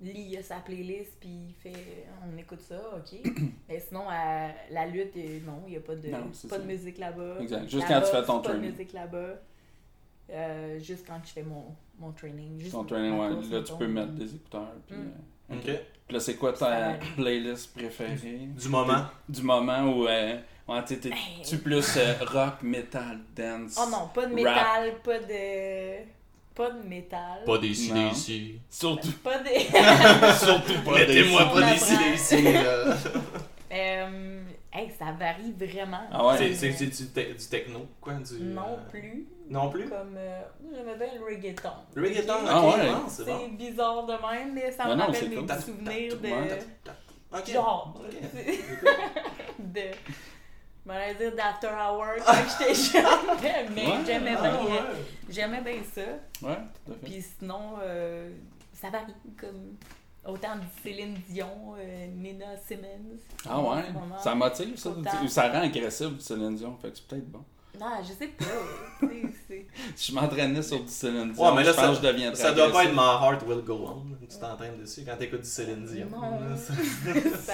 Lee il a sa playlist, puis il fait. On écoute ça, ok. Mais sinon, à la lutte, euh, non, il n'y a pas de, Non, pas de musique là-bas. Exact. Juste quand tu fais ton Pas de training. musique là-bas. Euh, juste quand je fais mon, mon training. Juste Ton training, ouais. course, Là, tu peux mettre des écouteurs. Puis, Mm. euh, Ok. Puis là, c'est quoi ta playlist préférée? Du moment. Du moment où euh, ouais, t'es- t'es- Ben. tu plus euh, rock, metal, dance. Oh non, pas de Rap. métal, pas de. Pas de métal. Pas des Non. ici. Surtout, Pas de. surtout pas Mettez-moi On pas des ici, là. Euh, hey, ça varie vraiment. Ah ouais? C'est- du, te- du techno, quoi? Du, Non euh, plus. Non plus? Comme. euh, J'aimais bien le reggaeton. Le reggaeton, ok, Ah ouais. non, c'est C'est bon. bizarre de même, mais ça Non, me non, rappelle mes souvenirs de. Genre. De. Je m'allais dire d'After Hour quand j'étais jeune, mais Ouais. j'aimais bien, ouais. j'aimais bien ça. Ouais, tout à fait. Puis sinon, euh, ça varie. Comme autant du Céline Dion, euh, Nina Simmons. Ah ouais? Ça motive, ça? Autant. Ça rend agressif Céline Dion? Fait que c'est peut-être bon. Non, je sais pas. tu sais, c'est- Si je m'entraînais sur du Céline Dion, Ouais, mais là, je pense ça- que je deviendrais Ça doit pas être My Heart Will Go On. Tu t'entraînes dessus quand t'écoutes du Céline Dion. Non. Ça- ça.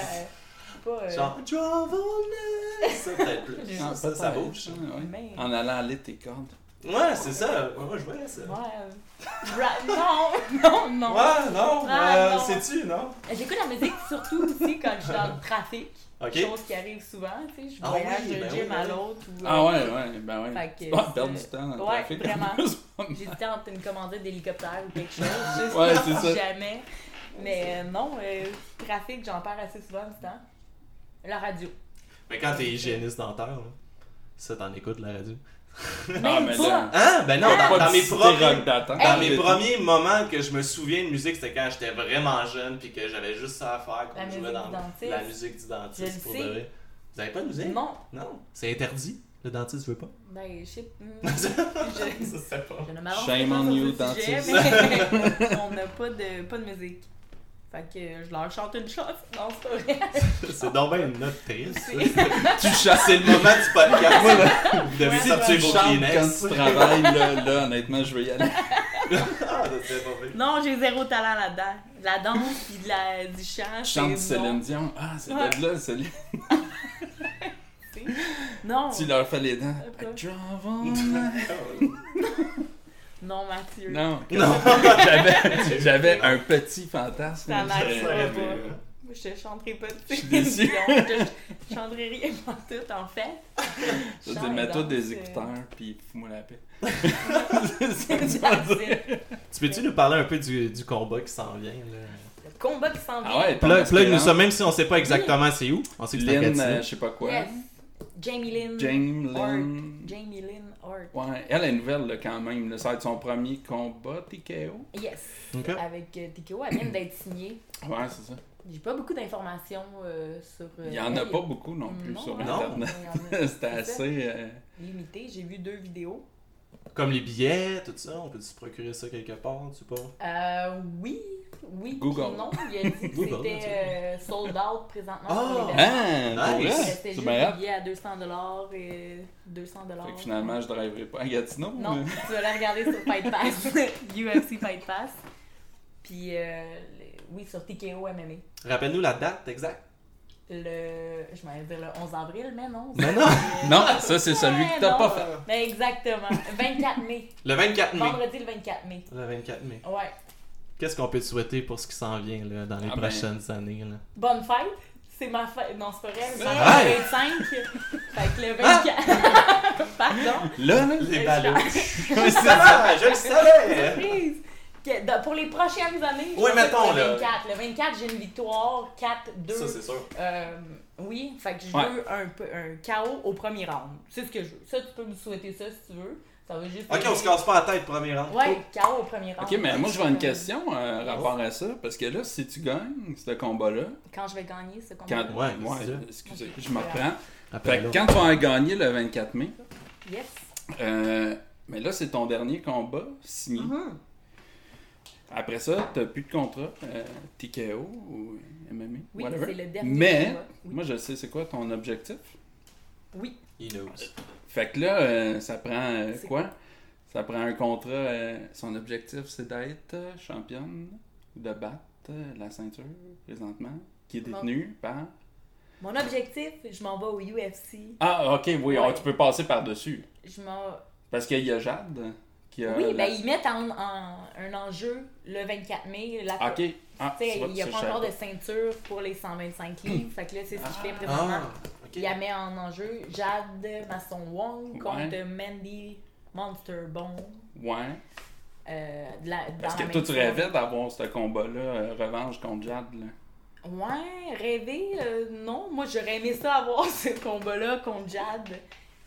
Pas. euh, Genre, Travel Ça, peut-être plus. Ah, ça, ça peut-être. bouge. ça. Ouais. Mais- En allant aller tes cordes. Ouais, c'est ça. Moi, je vois ça. Ouais. Ra- non, non, non. Ouais, non. Ah, euh, non. Sais-tu, non? J'écoute la musique surtout aussi quand je suis dans le trafic. Ok. Chose qui arrive souvent, tu sais. Je Ah voyage oui, d'un ben gym oui, à ben l'autre. ou, Ah euh, ouais, ouais, ben ouais. Fait que c'est- perdre du temps dans le Ouais, trafic. vraiment. J'hésitais entre une commandite d'hélicoptère ou quelque chose. Juste Ouais, c'est ça. Jamais. Mais euh, non, euh, trafic, j'en perds assez souvent du temps. La radio. Mais quand t'es hygiéniste dentaire, là, ça, t'en écoutes la radio. Même Ah, mais pas. Hein? Ben non, Ah! dans, Pas dans de mes premiers... Dans mes premiers moments que je me souviens de musique, c'était quand j'étais vraiment jeune puis que j'avais juste ça à faire La quand je jouais musique dans du dentiste. la musique du Je dentiste pour sais. de. Vous avez pas de musique? Non. Non. C'est interdit. Le dentiste veut pas? Ben, je sais. ça je, c'est pas. je ne m'avance Shame pas on you, sujet, dentiste. mais on n'a pas de, pas de musique. Fait que je leur chante une chose. Non, c'est pas vrai. C'est donc bien une note triste. Tu C'est le moment du podcast. Vous devez Ouais, sortir tu chantes quand tu travailles, là, là, honnêtement, je veux y aller. Ah. Non, j'ai zéro talent là-dedans. De La danse puis de la, du chant. Du Céline Dion. Ah, c'est Ouais. de là, Céline. C'est- Non. Tu leur fais les dents. I drive on Non, Mathieu. Non. Non. J'avais, j'avais un petit fantasme. Ça n'arrivera J'aurais- pas. Moi, je te chanterai pas de Je te chanterai rien pas tout, en fait. Dis, et mets-toi des écouteurs, puis fous-moi la paix. c'est it. Tu peux-tu nous parler un peu du, du combat qui s'en vient? Là? Le combat qui s'en vient. Ah ouais, Plug, plug nous ça, même si on sait pas exactement c'est où. On sait que c'est euh, je sais pas quoi. Yes. Jamie Lynn. Hart. Lynn. Jamie Lynn Hart. Ouais, elle est nouvelle là, quand même. là. Ça va être son premier combat TKO. Yes. Avec euh, TKO, elle vient d'être signée. Ouais, c'est ça. J'ai pas beaucoup d'informations euh, sur. euh, Il y en a elle. pas beaucoup non plus Non, sur Non. Internet. C'était assez. euh, limité. J'ai vu deux vidéos. Comme les billets, tout ça, on peut se procurer ça quelque part, tu sais pas? Euh, oui, oui. Google. Non, il a dit que c'était euh, sold out présentement. Ah! pour les Nice. Restait C'est juste bien des billets à 200 et 200 Fait que finalement, je driverai pas à Gatineau. Non, mais- tu vas la regarder sur Fight Pass, UFC Fight Pass. Puis, euh, oui, sur TKO MMA. Rappelle-nous la date exacte. Le, je m'allais dire le 11 avril, mais non. Mais non. Non, ça, c'est celui que t'as pas fait. Mais exactement. 24 mai. Le 24 mai. Vendredi le 24 mai. Le 24 mai. Ouais. Qu'est-ce qu'on peut te souhaiter pour ce qui s'en vient là, dans les Ah ben. prochaines années? Là? Bonne fête. C'est ma fête. Non, c'est pas vrai. C'est fête 25. Fait que le 24. Pardon? Là, là, Les ballots. je- Je le savais! Je le savais! Que- pour les prochaines années, je Oui, pense mettons, que le là. 24. Le 24, j'ai une victoire 4-2. Ça, c'est sûr. Euh, oui, fait que je Ouais. veux un, peu, un KO au premier round. C'est ce que je veux. Ça, tu peux me souhaiter ça si tu veux. Ça va juste. Ok, on se casse pas la tête, premier rang. Ouais, KO au premier round. Ok, mais moi, je vois une question euh, rapport à ça. Parce que là, si tu gagnes ce combat-là, Quand je vais gagner ce combat. quand. Ouais, ouais, c'est ça. excusez, je me reprends. Fait Rappelle-le. que quand tu vas gagner le 24 mai, Yes. euh, mais là, c'est ton dernier combat signé. Mhm. Après ça, t'as plus de contrat, euh, TKO ou MMA, Oui, whatever. c'est le dernier Mais. Oui. moi, je sais c'est quoi ton objectif? Oui. He knows. Fait que là, euh, ça prend euh, quoi? Ça prend un contrat. euh, son objectif, c'est d'être championne, de battre la ceinture présentement, qui est détenue par. Mon objectif, je m'en vais au UFC. Ah, ok, oui, Ouais. oh, tu peux passer par-dessus. Je m'en. Parce qu'il y a Jade, qui a. Oui, la- ben ils mettent en, en- un enjeu le 24 mai. La, Ok. Ah, Tu sais, tu vois, il n'y a pas encore de ceinture pour les 125 livres. fait que là, c'est ce qu'il fait Ah, présentement. ok. Il la met en enjeu Jade Masson Wong contre. Mandy Monster Bone. Ouais. Euh, de la, la que toi, tu rêvais d'avoir ce combat-là, euh, revanche contre Jad, là? Ouais, rêver, euh, non. Moi, j'aurais aimé ça avoir ce combat-là contre Jade.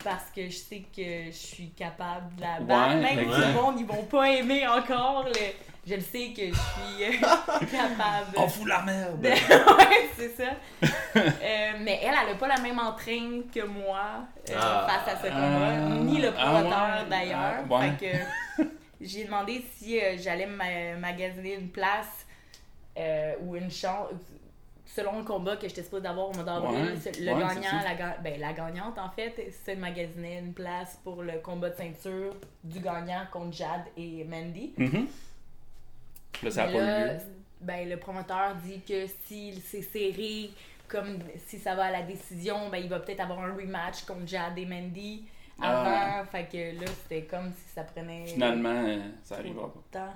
Parce que je sais que je suis capable de la battre. Ouais, Même si ouais. le monde, ils vont pas aimer encore. le- Je le sais que je suis euh, capable. On fout la merde! de- ouais, c'est ça. Euh, mais elle, elle a pas la même entraîne que moi euh, Ah. face à ce combat, Ah. ni le Ah promoteur ouais. d'ailleurs. Ah, ouais. Fait que j'ai demandé si euh, j'allais ma- magasiner une place euh, ou une chance. Selon le combat que j'étais supposée d'avoir au mois d'avril, Ouais. le Ouais, gagnant, la, ga- ben, la gagnante en fait, se magasiner une place pour le combat de ceinture du gagnant contre Jade et Mandy. Mhm. Là, ça pas là, eu lieu. ben, le promoteur dit que si c'est serré, comme si ça va à la décision, ben, il va peut-être avoir un rematch contre Jade et Mandy avant. Ah. Fait que là, c'était comme si ça prenait Finalement, euh, ça arrivera pas. temps.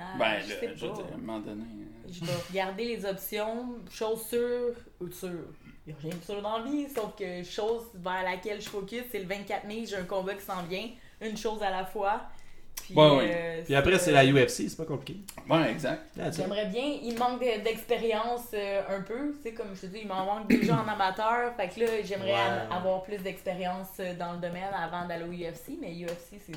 Ah, Ben, je sais je veux pas. dire, à un moment donné. euh, Je vais regarder les options, chose sûre ou sûre. Il n'y a rien de sûr dans la vie, sauf que chose vers laquelle je focus, c'est le 24 mai, j'ai un combat qui s'en vient, une chose à la fois. Puis, Ouais, ouais. euh, Puis après, c'est la UFC, c'est pas compliqué. Ouais, exact. J'aimerais bien, il manque de- d'expérience euh, un peu, tu sais, comme je te dis, il m'en manque déjà en amateur, fait que là, j'aimerais Ouais. avoir plus d'expérience euh, dans le domaine avant d'aller au UFC, mais UFC, c'est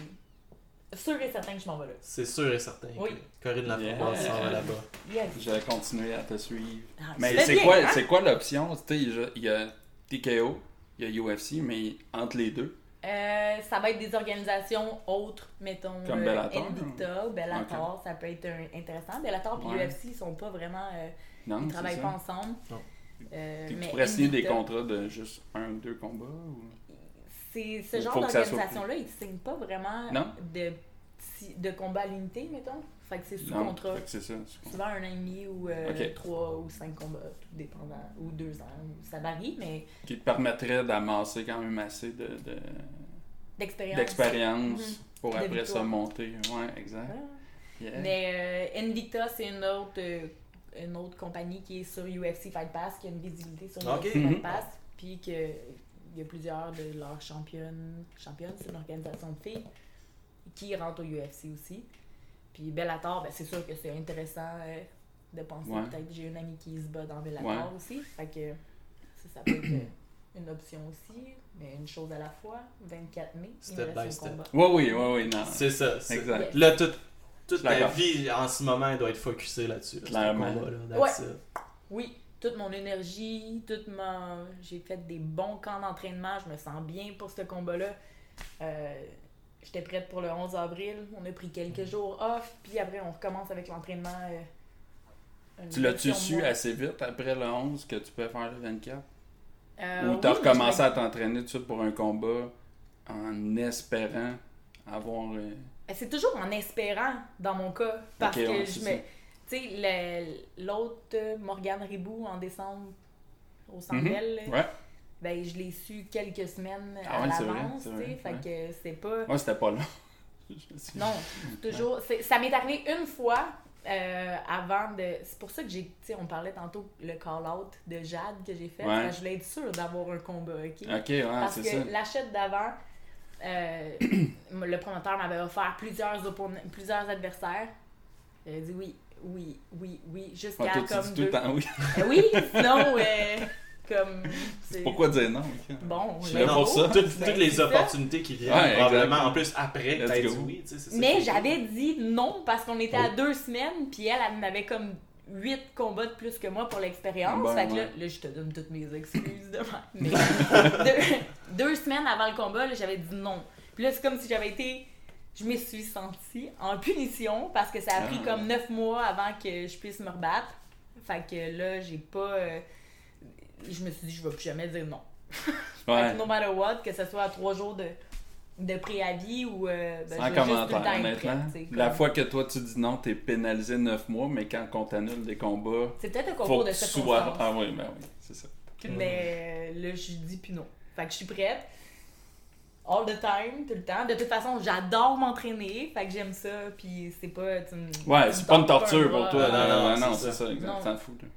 sûr et certain que je m'en vais là. C'est sûr et certain Oui. que Corinne Laframboise Yeah. s'en va là-bas. Yes. Je vais continuer à te suivre. Ah, Mais c'est quoi, hein? c'est quoi l'option? Tu sais, il y a- TKO, il y a UFC, mais entre les deux. Euh, ça va être des organisations autres, mettons Comme euh, Bellator, Invicta, Bellator, ça peut être un- intéressant. Bellator et Ouais. UFC, ils sont pas vraiment, euh, Non, ils travaillent ça. pas ensemble. Non. Euh, tu mais pourrais signer des contrats de juste un ou deux combats? Ou... C'est ce genre d'organisation-là, ils signent pas vraiment Non? de, de combats limités, mettons. Fait que c'est sous Non, contrat. fait que c'est ça. c'est Souvent un an et demi ou euh, trois ou cinq combats, tout dépendant, ou deux ans, ça varie, mais Qui te permettrait d'amasser quand même assez de, de- d'expérience. d'expérience Mhm. pour De après ça monter. Ouais, exact. Ouais. Yeah. Mais euh, Invicta, c'est une autre, euh, une autre compagnie qui est sur UFC Fight Pass, qui a une visibilité sur. UFC Mhm. Fight Pass, puis que il y a plusieurs de leurs championnes, championnes, c'est une organisation de filles, qui rentrent au UFC aussi. Puis Bellator, ben, c'est sûr que c'est intéressant euh, de penser Ouais. peut-être. J'ai une amie qui se bat dans Bellator Ouais. aussi, fait que ça, ça peut être euh, une option aussi, mais une chose à la fois. 24 mai, Step by step. combat. Ouais, oui, oui, oui, non. C'est ça. Exact. Là, toute, d'accord. vie en ce moment, elle doit être focusée là-dessus. là, Clairement. combat, là. Oui, toute mon énergie, toute ma... J'ai fait des bons camps d'entraînement, je me sens bien pour ce combat-là. Euh, J'étais prête pour le 11 avril, on a pris quelques jours off, puis après on recommence avec l'entraînement. euh, Tu l'as-tu su assez vite après le 11 que tu peux faire le 24? Euh, Ou t'as oui, recommencé à t'entraîner tout de suite pour un combat en espérant avoir. me- C'est toujours en espérant, dans mon cas, parce que ouais, je me... Tu sais, le- l'autre, Morgane Ribou, en décembre, au Mhm. Ouais. ben, je l'ai su quelques semaines Ah à l'avance, tu vrai, sais, fait ouais. que c'est pas... Moi, c'était pas long. Suis- Non, toujours. Ça m'est arrivé une fois euh, avant de. C'est pour ça que j'ai. Tu sais, on parlait tantôt le call-out de Jade que j'ai fait. Ouais. je voulais être sûre d'avoir un combat, ok? Ok, ouais, Parce que ça. l'achat d'avant, euh, le promoteur m'avait offert plusieurs, plusieurs adversaires. J'avais dit oui, oui, oui, oui, jusqu'à Ouais, comme dis tout deux. le temps oui. Euh, oui, sinon, euh, comme. Pourquoi dire non? Bon, Je suis là pour ça. Toutes, Ben, toutes les opportunités qui viennent, Ouais, probablement, en plus après t'as dit oui, tu sais, c'est ça. Mais j'avais dit non parce qu'on était à Oh. deux semaines, puis elle, elle en avait comme huit combats de plus que moi pour l'expérience. Bon, fait que là, ouais. là, je te donne toutes mes excuses de même. Mais deux, deux semaines avant le combat, là, j'avais dit non. Puis là, c'est comme si j'avais été. Je me suis sentie en punition parce que ça a pris Ah. comme neuf mois avant que je puisse me rebattre. Fait que là, j'ai pas. euh, je me suis dit, je vais plus jamais dire non. Fait Ouais. que no matter what, que ce soit à trois jours de, de préavis ou. euh, ben, Sans commentaire, honnêtement. prête, La fois que toi tu dis non, t'es pénalisé 9 mois, mais quand on t'annule des combats, C'est peut-être un concours de sois. circonstances. Ah oui, ben oui, c'est ça. Mais euh, là, je dis puis non. Fait que je suis prête. All the time, tout le temps. De toute façon, j'adore m'entraîner, fait que j'aime ça, puis c'est pas... tu me- tu Ouais, c'est pas une torture pour toi. Non, non, Non, non, non, c'est ça. ça, exact. Non. T'en fous, là.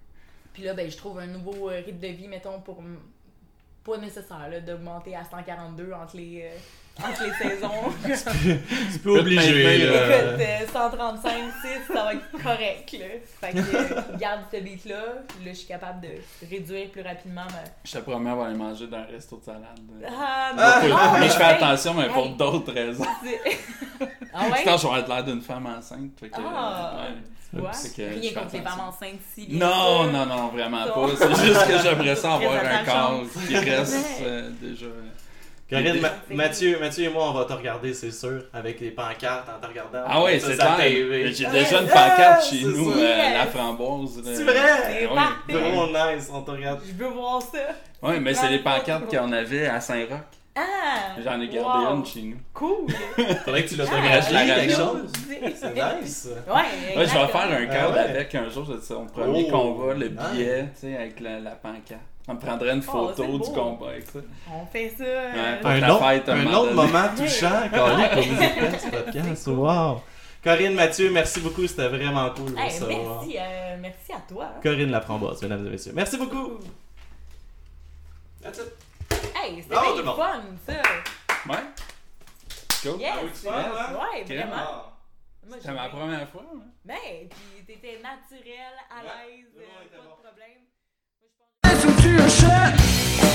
Puis là, ben, je trouve un nouveau euh, rythme de vie, mettons, pour m- pas nécessaire là, d'augmenter à 142 entre les, euh, entre les saisons. Tu peux obliger, Écoute, euh, 135, 6, ça va être correct. Là. Fait que euh, garde ce beat-là. Là, je suis capable de réduire plus rapidement ma. Je te promets, on va aller manger dans un resto de salade. Ah, Ah, mais non, je fais hey, attention, mais pour d'autres raisons. c'est- ah ouais? Vais avoir l'air d'une femme enceinte. Fait que, Ah, ouais. tu vois? Fait que je Rien fais contre les attention. femmes enceintes si Non, sûr. non, non, vraiment Non. pas. C'est juste que j'aimerais ça avoir un corps qui reste euh, déjà. Corinne, Ma- C'est- Mathieu, Mathieu et moi, on va te regarder, c'est sûr, avec les pancartes en te regardant. Ah ouais, Ça, c'est ça clair. J'ai déjà une pancarte chez c'est nous, euh, la framboise. C'est vrai? C'est Oui. Gros nice, on te regarde. Je veux voir ça. Ouais, mais c'est les pancartes qu'on avait à Saint-Roch. Ah! J'en ai gardé wow. une chez nous. Cool! Faudrait que tu Ah, l'autographies, la quelque chose. C'est nice. Ouais, Ouais, je vais faire un cadre Ah ouais. avec un jour, je dis, on premier Oh, combat, le nice. billet, tu sais, avec la, la pancarte. On me prendrait une Oh, photo du combat avec ça. On fait ça. euh, Ouais, Un autre, fête, un autre moment touchant, Corinne, pour Musique Fest podcast. Wow. Corinne, Mathieu, merci beaucoup, c'était vraiment cool. de hey, vous savoir. merci, euh, merci à toi. Corinne Laframboise, mesdames et messieurs. Merci beaucoup. That's it. Hey, c'était monde. fun, ça. Ouais. Cool. Yes, Ah oui, tu hein? Ouais, vraiment. Ah. C'était ma première fois. hein? Mais, puis t'étais naturel, à Ouais, l'aise, euh, pas bon. de problème. Moi, je pense- Listen to your shit.